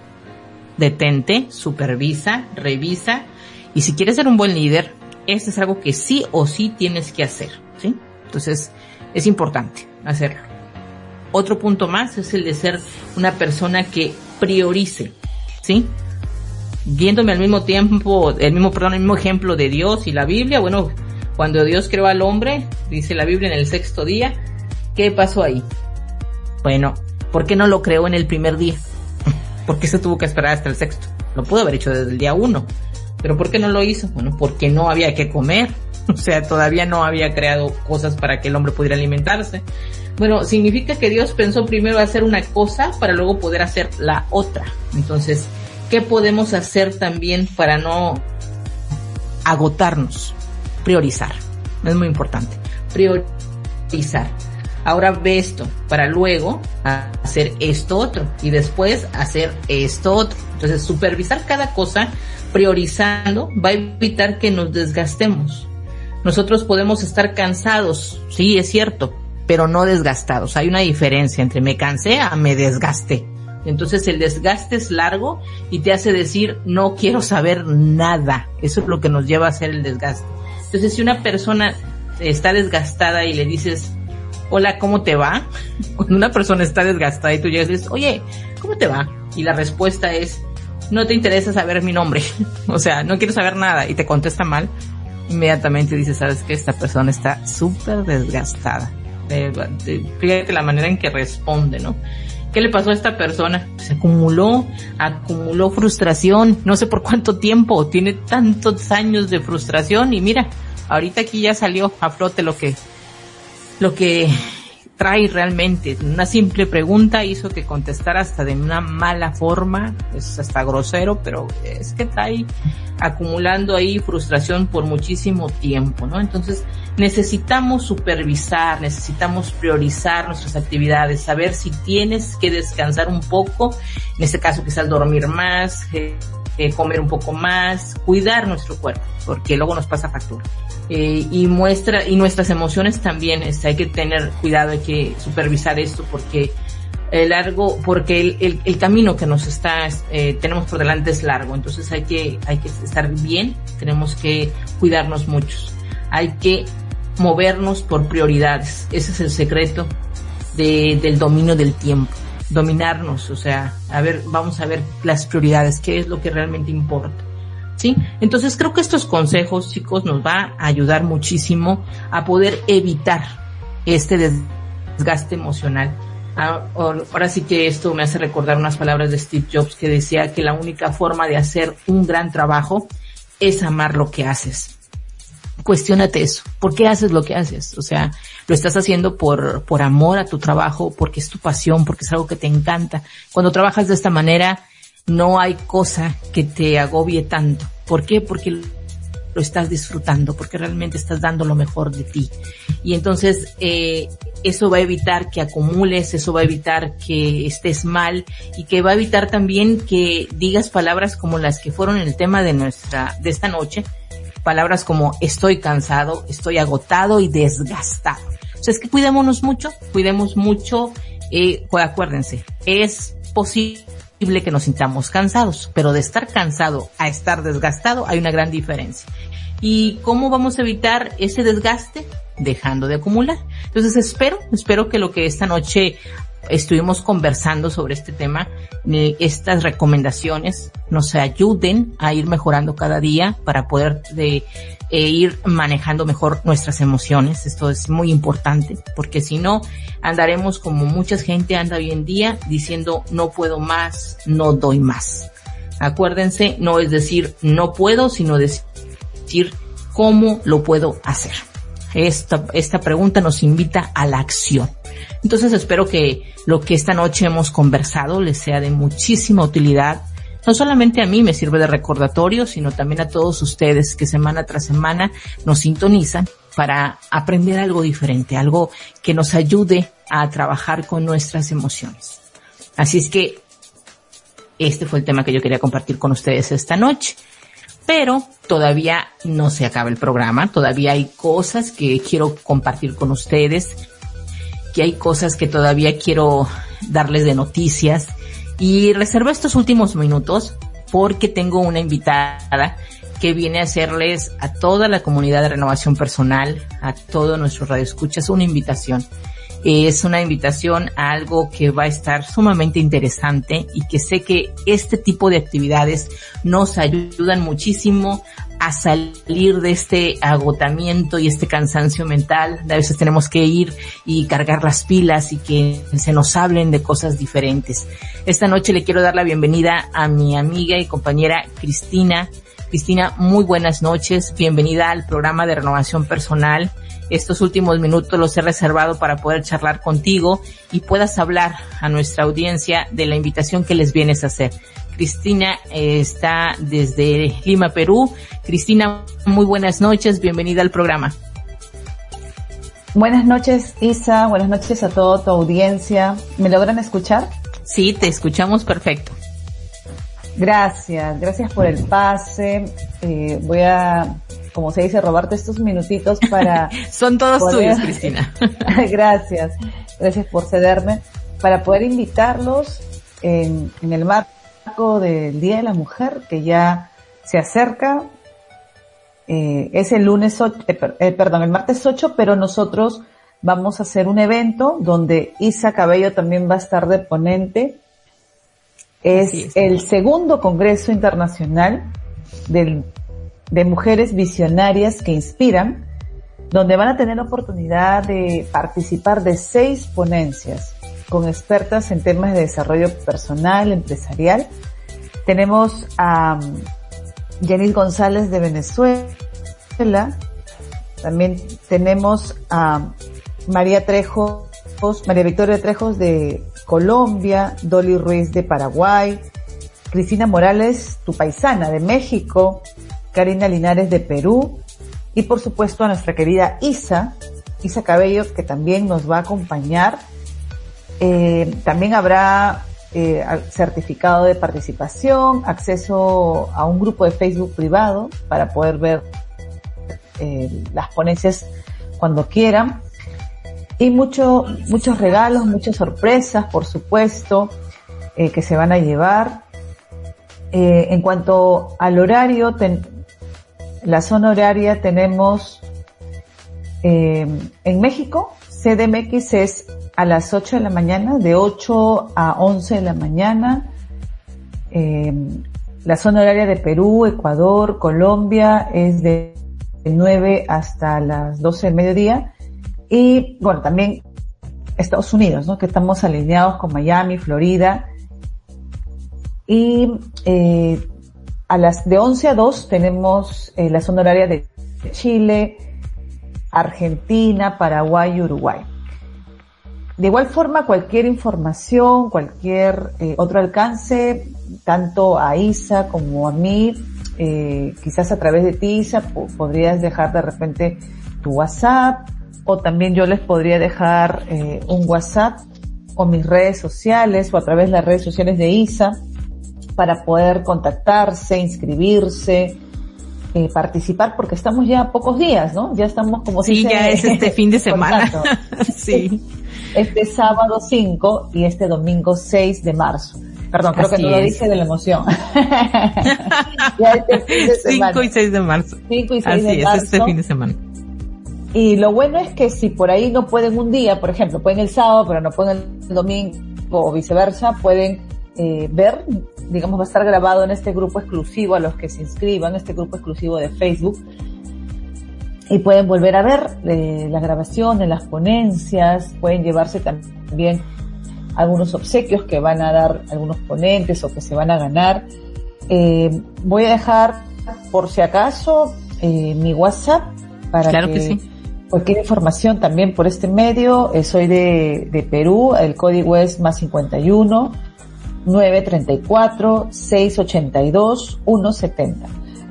detente, supervisa, revisa y si quieres ser un buen líder, esto es algo que sí o sí tienes que hacer, ¿sí? Entonces, es importante hacerlo. Otro punto más es el de ser una persona que priorice, ¿sí? Viéndome al mismo tiempo, el mismo, perdón, el mismo ejemplo de Dios y la Biblia, bueno, cuando Dios creó al hombre, dice la Biblia en el sexto día, ¿qué pasó ahí? Bueno, ¿por qué no lo creó en el primer día? ¿Por qué se tuvo que esperar hasta el sexto? Lo pudo haber hecho desde el día uno. ¿Pero por qué no lo hizo? Bueno, porque no había que comer. O sea, todavía no había creado cosas para que el hombre pudiera alimentarse. Bueno, significa que Dios pensó primero hacer una cosa para luego poder hacer la otra. Entonces, ¿Qué podemos hacer también para no agotarnos? Priorizar. Es muy importante. Priorizar. Ahora ve esto para luego hacer esto otro y después hacer esto otro. Entonces, supervisar cada cosa priorizando va a evitar que nos desgastemos. Nosotros podemos estar cansados, sí, es cierto, pero no desgastados. Hay una diferencia entre me cansé a me desgasté. Entonces el desgaste es largo y te hace decir, no quiero saber nada. Eso es lo que nos lleva a hacer el desgaste. Entonces si una persona está desgastada y le dices, hola, ¿cómo te va? Cuando una persona está desgastada y tú llegas y dices, oye, ¿cómo te va? Y la respuesta es, no te interesa saber mi nombre. o sea, no quiero saber nada y te contesta mal. Inmediatamente dices, sabes que esta persona está súper desgastada. Fíjate la manera en que responde, ¿no? ¿Qué le pasó a esta persona? Se acumuló, acumuló frustración, no sé por cuánto tiempo, tiene tantos años de frustración y mira, ahorita aquí ya salió a flote lo que, lo que trae realmente. Una simple pregunta hizo que contestara hasta de una mala forma, es hasta grosero, pero es que trae acumulando ahí frustración por muchísimo tiempo, ¿no? Entonces necesitamos supervisar, necesitamos priorizar nuestras actividades, saber si tienes que descansar un poco, en este caso quizás dormir más, eh, eh, comer un poco más, cuidar nuestro cuerpo, porque luego nos pasa factura. Eh, y muestra, y nuestras emociones también, este, hay que tener cuidado, hay que supervisar esto porque el largo, porque el, el, camino que nos está, eh, tenemos por delante es largo, entonces hay que, hay que estar bien, tenemos que cuidarnos mucho, hay que movernos por prioridades, ese es el secreto de, del dominio del tiempo, dominarnos, o sea, a ver, vamos a ver las prioridades, qué es lo que realmente importa. ¿Sí? Entonces creo que estos consejos, chicos, nos va a ayudar muchísimo a poder evitar este desgaste emocional. Ah, ahora sí que esto me hace recordar unas palabras de Steve Jobs que decía que la única forma de hacer un gran trabajo es amar lo que haces. Cuestiónate eso. ¿Por qué haces lo que haces? O sea, lo estás haciendo por, por amor a tu trabajo, porque es tu pasión, porque es algo que te encanta. Cuando trabajas de esta manera, no hay cosa que te agobie tanto. ¿Por qué? Porque lo estás disfrutando, porque realmente estás dando lo mejor de ti. Y entonces, eh, eso va a evitar que acumules, eso va a evitar que estés mal y que va a evitar también que digas palabras como las que fueron el tema de nuestra, de esta noche, palabras como estoy cansado, estoy agotado y desgastado. O sea, es que cuidémonos mucho, cuidemos mucho, eh, pues acuérdense, es posible que nos sintamos cansados, pero de estar cansado a estar desgastado hay una gran diferencia. ¿Y cómo vamos a evitar ese desgaste? Dejando de acumular. Entonces espero, espero que lo que esta noche estuvimos conversando sobre este tema, estas recomendaciones nos ayuden a ir mejorando cada día para poder de, e ir manejando mejor nuestras emociones. Esto es muy importante porque si no andaremos como mucha gente anda hoy en día diciendo no puedo más, no doy más. Acuérdense, no es decir no puedo, sino decir cómo lo puedo hacer. Esta, esta pregunta nos invita a la acción. Entonces espero que lo que esta noche hemos conversado les sea de muchísima utilidad. No solamente a mí me sirve de recordatorio, sino también a todos ustedes que semana tras semana nos sintonizan para aprender algo diferente, algo que nos ayude a trabajar con nuestras emociones. Así es que este fue el tema que yo quería compartir con ustedes esta noche. Pero todavía no se acaba el programa, todavía hay cosas que quiero compartir con ustedes, que hay cosas que todavía quiero darles de noticias y reservo estos últimos minutos porque tengo una invitada que viene a hacerles a toda la comunidad de renovación personal, a todos nuestros radioescuchas, una invitación. Es una invitación a algo que va a estar sumamente interesante y que sé que este tipo de actividades nos ayudan muchísimo a salir de este agotamiento y este cansancio mental. A veces tenemos que ir y cargar las pilas y que se nos hablen de cosas diferentes. Esta noche le quiero dar la bienvenida a mi amiga y compañera Cristina. Cristina, muy buenas noches. Bienvenida al programa de renovación personal. Estos últimos minutos los he reservado para poder charlar contigo y puedas hablar a nuestra audiencia de la invitación que les vienes a hacer. Cristina eh, está desde Lima, Perú. Cristina, muy buenas noches, bienvenida al programa. Buenas noches, Isa, buenas noches a toda tu audiencia. ¿Me logran escuchar? Sí, te escuchamos perfecto. Gracias, gracias por el pase. Eh, voy a, como se dice, robarte estos minutitos para... Son todos tuyos, Cristina. gracias, gracias por cederme. Para poder invitarlos en, en el mar del Día de la Mujer que ya se acerca. Eh, es el lunes 8, eh, eh, perdón, el martes 8, pero nosotros vamos a hacer un evento donde Isa Cabello también va a estar de ponente. Es, el segundo Congreso Internacional de Mujeres Visionarias que Inspiran, donde van a tener la oportunidad de participar de seis ponencias con expertas en temas de desarrollo personal, empresarial. Tenemos a Yanis um, González de Venezuela. También tenemos a María Trejos, María Victoria Trejos de Colombia, Dolly Ruiz de Paraguay, Cristina Morales, tu paisana de México, Karina Linares de Perú y por supuesto a nuestra querida Isa, Isa Cabello, que también nos va a acompañar eh, también habrá eh, certificado de participación, acceso a un grupo de Facebook privado para poder ver eh, las ponencias cuando quieran. Y mucho, muchos regalos, muchas sorpresas, por supuesto, que se van a llevar. en cuanto al horario, la zona horaria tenemos en México, CDMX es a las 8 de la mañana, de 8 a 11 de la mañana. Eh, la zona horaria de Perú, Ecuador, Colombia es de 9 hasta las 12 del mediodía. Y bueno, también Estados Unidos, ¿no? Que estamos alineados con Miami, Florida. Y eh, a las de 11 a 2 tenemos eh, la zona horaria de Chile, Argentina, Paraguay y Uruguay. De igual forma, cualquier información, cualquier eh, otro alcance, tanto a Isa como a mí, eh, quizás a través de ti, Isa, podrías dejar de repente tu WhatsApp o también yo les podría dejar eh, un WhatsApp o mis redes sociales o a través de las redes sociales de ISA para poder contactarse, inscribirse, eh, participar porque estamos ya a pocos días, ¿no? Ya estamos como si... Sí, ya es este fin de semana. sí. Este sábado 5 y este domingo 6 de marzo. Perdón, creo que no lo dije de la emoción. ya este fin de semana. 5 y 6 de marzo. 5 y 6 Así de es, marzo. este fin de semana. Y lo bueno es que si por ahí no pueden un día, por ejemplo, pueden el sábado, pero no pueden el domingo o viceversa, pueden eh, ver, digamos, va a estar grabado en este grupo exclusivo a los que se inscriban, este grupo exclusivo de Facebook. Y pueden volver a ver eh, las grabaciones, las ponencias, pueden llevarse también algunos obsequios que van a dar algunos ponentes o que se van a ganar. Eh, voy a dejar, por si acaso, eh, mi WhatsApp para claro que, sí. cualquier información también por este medio. Eh, soy de, de Perú, el código es más 51 934 682 170.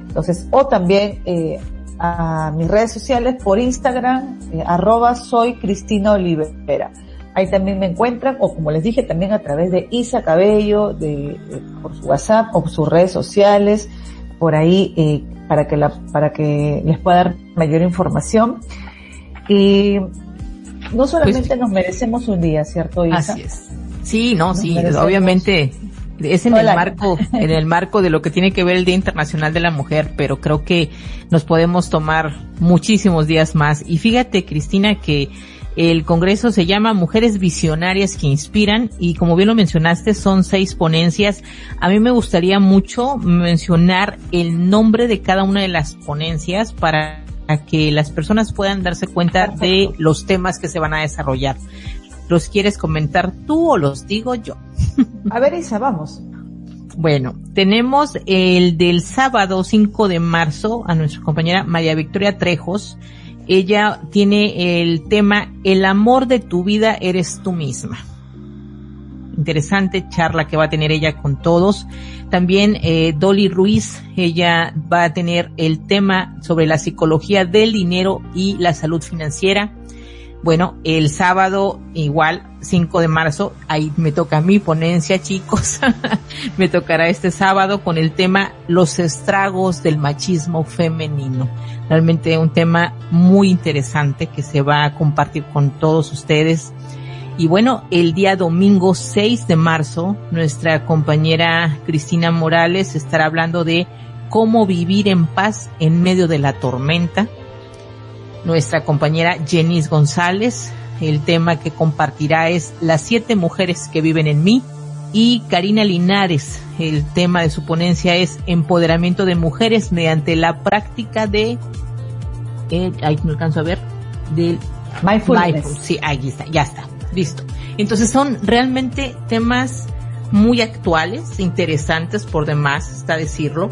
Entonces, o también eh, a mis redes sociales por Instagram, eh, arroba soy Cristina Olivera. Ahí también me encuentran, o como les dije, también a través de Isa Cabello, de, por su WhatsApp o sus redes sociales, por ahí, eh, para que la, para que les pueda dar mayor información. Y no solamente pues, nos merecemos un día, ¿cierto, Isa? Así es. Sí, no, sí, obviamente es en el marco, en el marco de lo que tiene que ver el Día Internacional de la Mujer, pero creo que nos podemos tomar muchísimos días más. Y fíjate, Cristina, que el Congreso se llama Mujeres Visionarias que Inspiran y como bien lo mencionaste son seis ponencias. A mí me gustaría mucho mencionar el nombre de cada una de las ponencias para que las personas puedan darse cuenta de los temas que se van a desarrollar. ¿Los quieres comentar tú o los digo yo? A ver, Isa, vamos. Bueno, tenemos el del sábado 5 de marzo a nuestra compañera María Victoria Trejos. Ella tiene el tema El amor de tu vida eres tú misma. Interesante charla que va a tener ella con todos. También eh, Dolly Ruiz, ella va a tener el tema sobre la psicología del dinero y la salud financiera. Bueno, el sábado igual, 5 de marzo, ahí me toca mi ponencia, chicos. me tocará este sábado con el tema Los estragos del machismo femenino. Realmente un tema muy interesante que se va a compartir con todos ustedes. Y bueno, el día domingo 6 de marzo, nuestra compañera Cristina Morales estará hablando de cómo vivir en paz en medio de la tormenta nuestra compañera Jenis González. El tema que compartirá es Las siete mujeres que viven en mí. Y Karina Linares, el tema de su ponencia es Empoderamiento de mujeres mediante la práctica de, eh, ahí me alcanzo a ver, del mindfulness. Sí, ahí está, ya está, listo. Entonces son realmente temas muy actuales, interesantes por demás, está decirlo.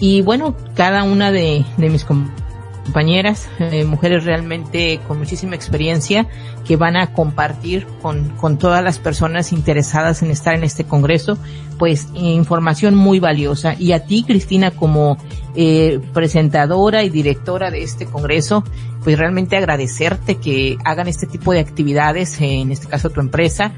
Y bueno, cada una de, de mis compañeras compañeras, eh, mujeres realmente con muchísima experiencia que van a compartir con, con todas las personas interesadas en estar en este congreso, pues información muy valiosa. Y a ti, Cristina, como eh, presentadora y directora de este congreso, pues realmente agradecerte que hagan este tipo de actividades, en este caso tu empresa,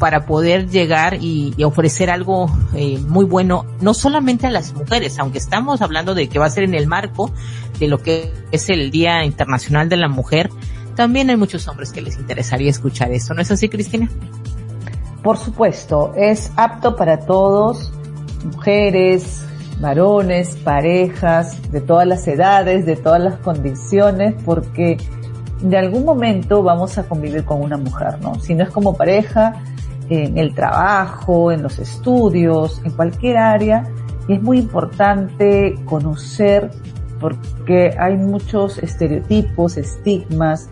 para poder llegar y, ofrecer algo eh, muy bueno, no solamente a las mujeres, aunque estamos hablando de que va a ser en el marco de lo que es el Día Internacional de la Mujer, también hay muchos hombres que les interesaría escuchar esto, ¿no es así, Cristina? Por supuesto, es apto para todos, mujeres, varones, parejas, de todas las edades, de todas las condiciones, porque de algún momento vamos a convivir con una mujer, ¿no? Si no es como pareja, en el trabajo, en los estudios, en cualquier área, y es muy importante conocer porque hay muchos estereotipos, estigmas,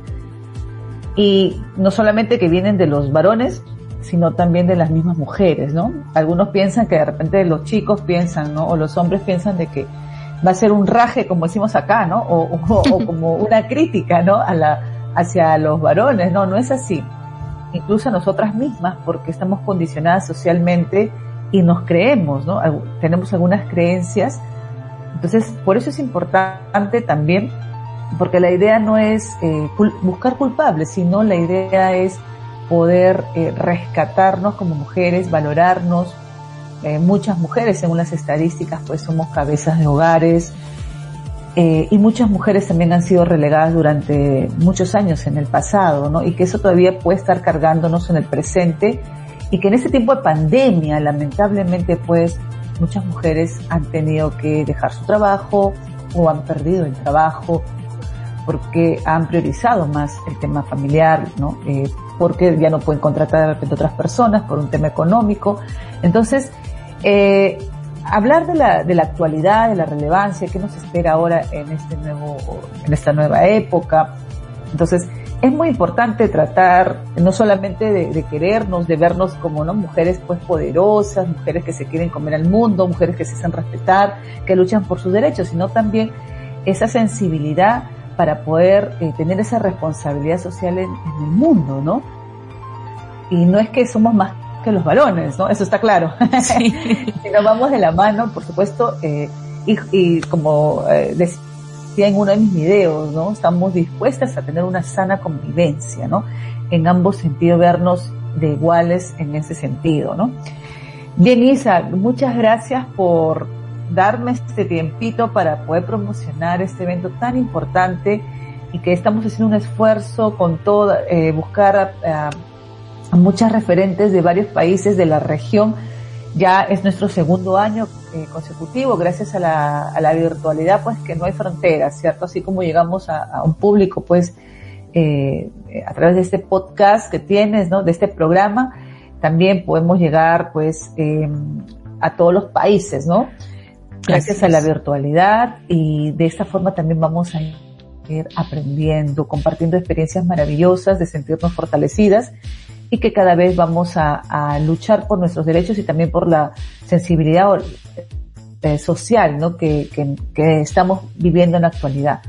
y no solamente que vienen de los varones, sino también de las mismas mujeres, ¿no? Algunos piensan que de repente los chicos piensan, ¿no? O los hombres piensan de que va a ser un raje, como decimos acá, ¿no? O, como una crítica, ¿no? A la, hacia los varones, no, no es así. Incluso a nosotras mismas, porque estamos condicionadas socialmente y nos creemos, ¿no? Tenemos algunas creencias. Entonces, por eso es importante también, porque la idea no es eh, buscar culpables, sino la idea es poder eh, rescatarnos como mujeres, valorarnos. Eh, muchas mujeres, según las estadísticas, pues somos cabezas de hogares, eh, y muchas mujeres también han sido relegadas durante muchos años en el pasado, ¿no? Y que eso todavía puede estar cargándonos en el presente y que en este tiempo de pandemia, lamentablemente, pues muchas mujeres han tenido que dejar su trabajo o han perdido el trabajo porque han priorizado más el tema familiar, ¿no? Eh, porque ya no pueden contratar de repente otras personas por un tema económico. Entonces, eh, hablar de la, de la actualidad, de la relevancia, qué nos espera ahora en este nuevo, en esta nueva época. Entonces, es muy importante tratar no solamente de, querernos, de vernos como ¿no? mujeres pues poderosas, mujeres que se quieren comer al mundo, mujeres que se hacen respetar, que luchan por sus derechos, sino también esa sensibilidad para poder eh, tener esa responsabilidad social en, en el mundo, ¿no? Y no es que somos más que los varones, ¿no? Eso está claro. si nos vamos de la mano, por supuesto, eh, y, como eh, decía en uno de mis videos, ¿no? Estamos dispuestas a tener una sana convivencia, ¿no? En ambos sentidos, vernos de iguales en ese sentido, ¿no? Bien, Isa, muchas gracias por darme este tiempito para poder promocionar este evento tan importante y que estamos haciendo un esfuerzo con todo, eh, buscar a muchas referentes de varios países de la región. Ya es nuestro segundo año eh, consecutivo, gracias a la, a la, virtualidad, pues que no hay fronteras, ¿cierto? Así como llegamos a, un público, pues, eh, a través de este podcast que tienes, ¿no? De este programa, también podemos llegar, pues, em, a todos los países, ¿no? Gracias a la virtualidad y de esta forma también vamos a ir aprendiendo, compartiendo experiencias maravillosas de sentirnos fortalecidas y que cada vez vamos a, luchar por nuestros derechos y también por la sensibilidad eh, social ¿no? que, que, estamos viviendo en la actualidad.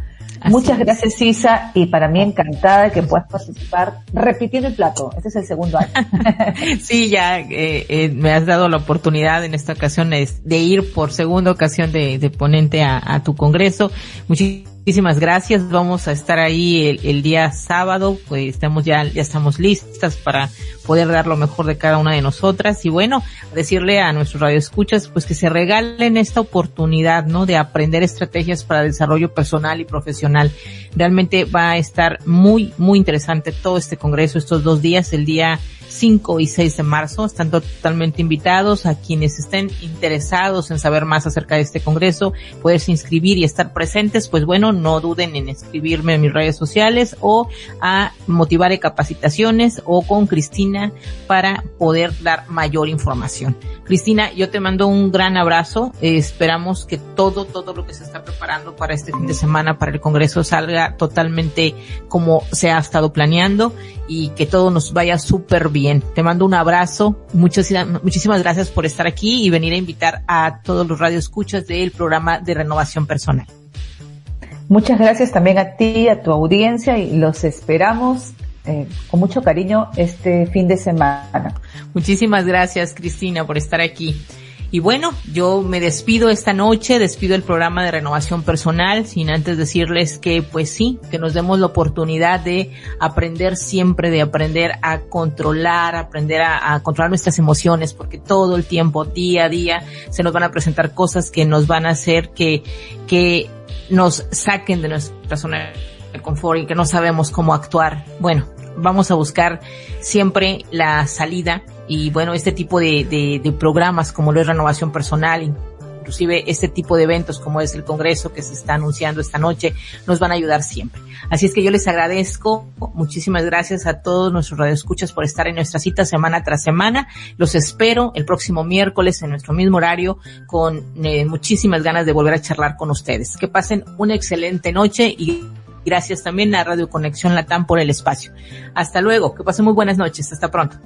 Muchas gracias, Isa, y para mí encantada de que puedas participar repitiendo el plato. Este es el segundo año. sí, ya eh, eh, me has dado la oportunidad en esta ocasión de ir por segunda ocasión de, ponente a, a tu congreso. Muchísimas Muchísimas gracias. Vamos a estar ahí el, día sábado. Pues estamos ya, ya estamos listas para poder dar lo mejor de cada una de nosotras. Y bueno, decirle a nuestros radioescuchas, pues que se regalen esta oportunidad, ¿no? De aprender estrategias para desarrollo personal y profesional. Realmente va a estar muy, muy interesante todo este congreso, estos dos días, el día 5 y 6 de marzo. Están totalmente invitados a quienes estén interesados en saber más acerca de este congreso, poderse inscribir y estar presentes, pues bueno, no duden en escribirme en mis redes sociales o a motivar capacitaciones o con Cristina para poder dar mayor información. Cristina, yo te mando un gran abrazo. esperamos que todo, todo lo que se está preparando para este fin de semana, para el congreso, salga totalmente como se ha estado planeando y que todo nos vaya súper bien te mando un abrazo. Muchísimas, muchísimas gracias por estar aquí y venir a invitar a todos los radioescuchas del programa de renovación personal. Muchas gracias también a ti, a tu audiencia y los esperamos eh, con mucho cariño este fin de semana. Muchísimas gracias, Cristina, por estar aquí. Y bueno, yo me despido esta noche, despido el programa de renovación personal, sin antes decirles que pues sí, que nos demos la oportunidad de aprender siempre, de aprender a controlar, aprender a, controlar nuestras emociones, porque todo el tiempo, día a día, se nos van a presentar cosas que nos van a hacer que, que nos saquen de nuestra zona de confort y que no sabemos cómo actuar. Bueno, vamos a buscar siempre la salida y bueno, este tipo de, de, programas como lo es renovación personal, inclusive este tipo de eventos como es el Congreso que se está anunciando esta noche, nos van a ayudar siempre. Así es que yo les agradezco, muchísimas gracias a todos nuestros radioescuchas por estar en nuestra cita semana tras semana. Los espero el próximo miércoles en nuestro mismo horario con eh, muchísimas ganas de volver a charlar con ustedes. Que pasen una excelente noche y gracias también a Radio Conexión Latam por el espacio. Hasta luego, que pasen muy buenas noches, hasta pronto.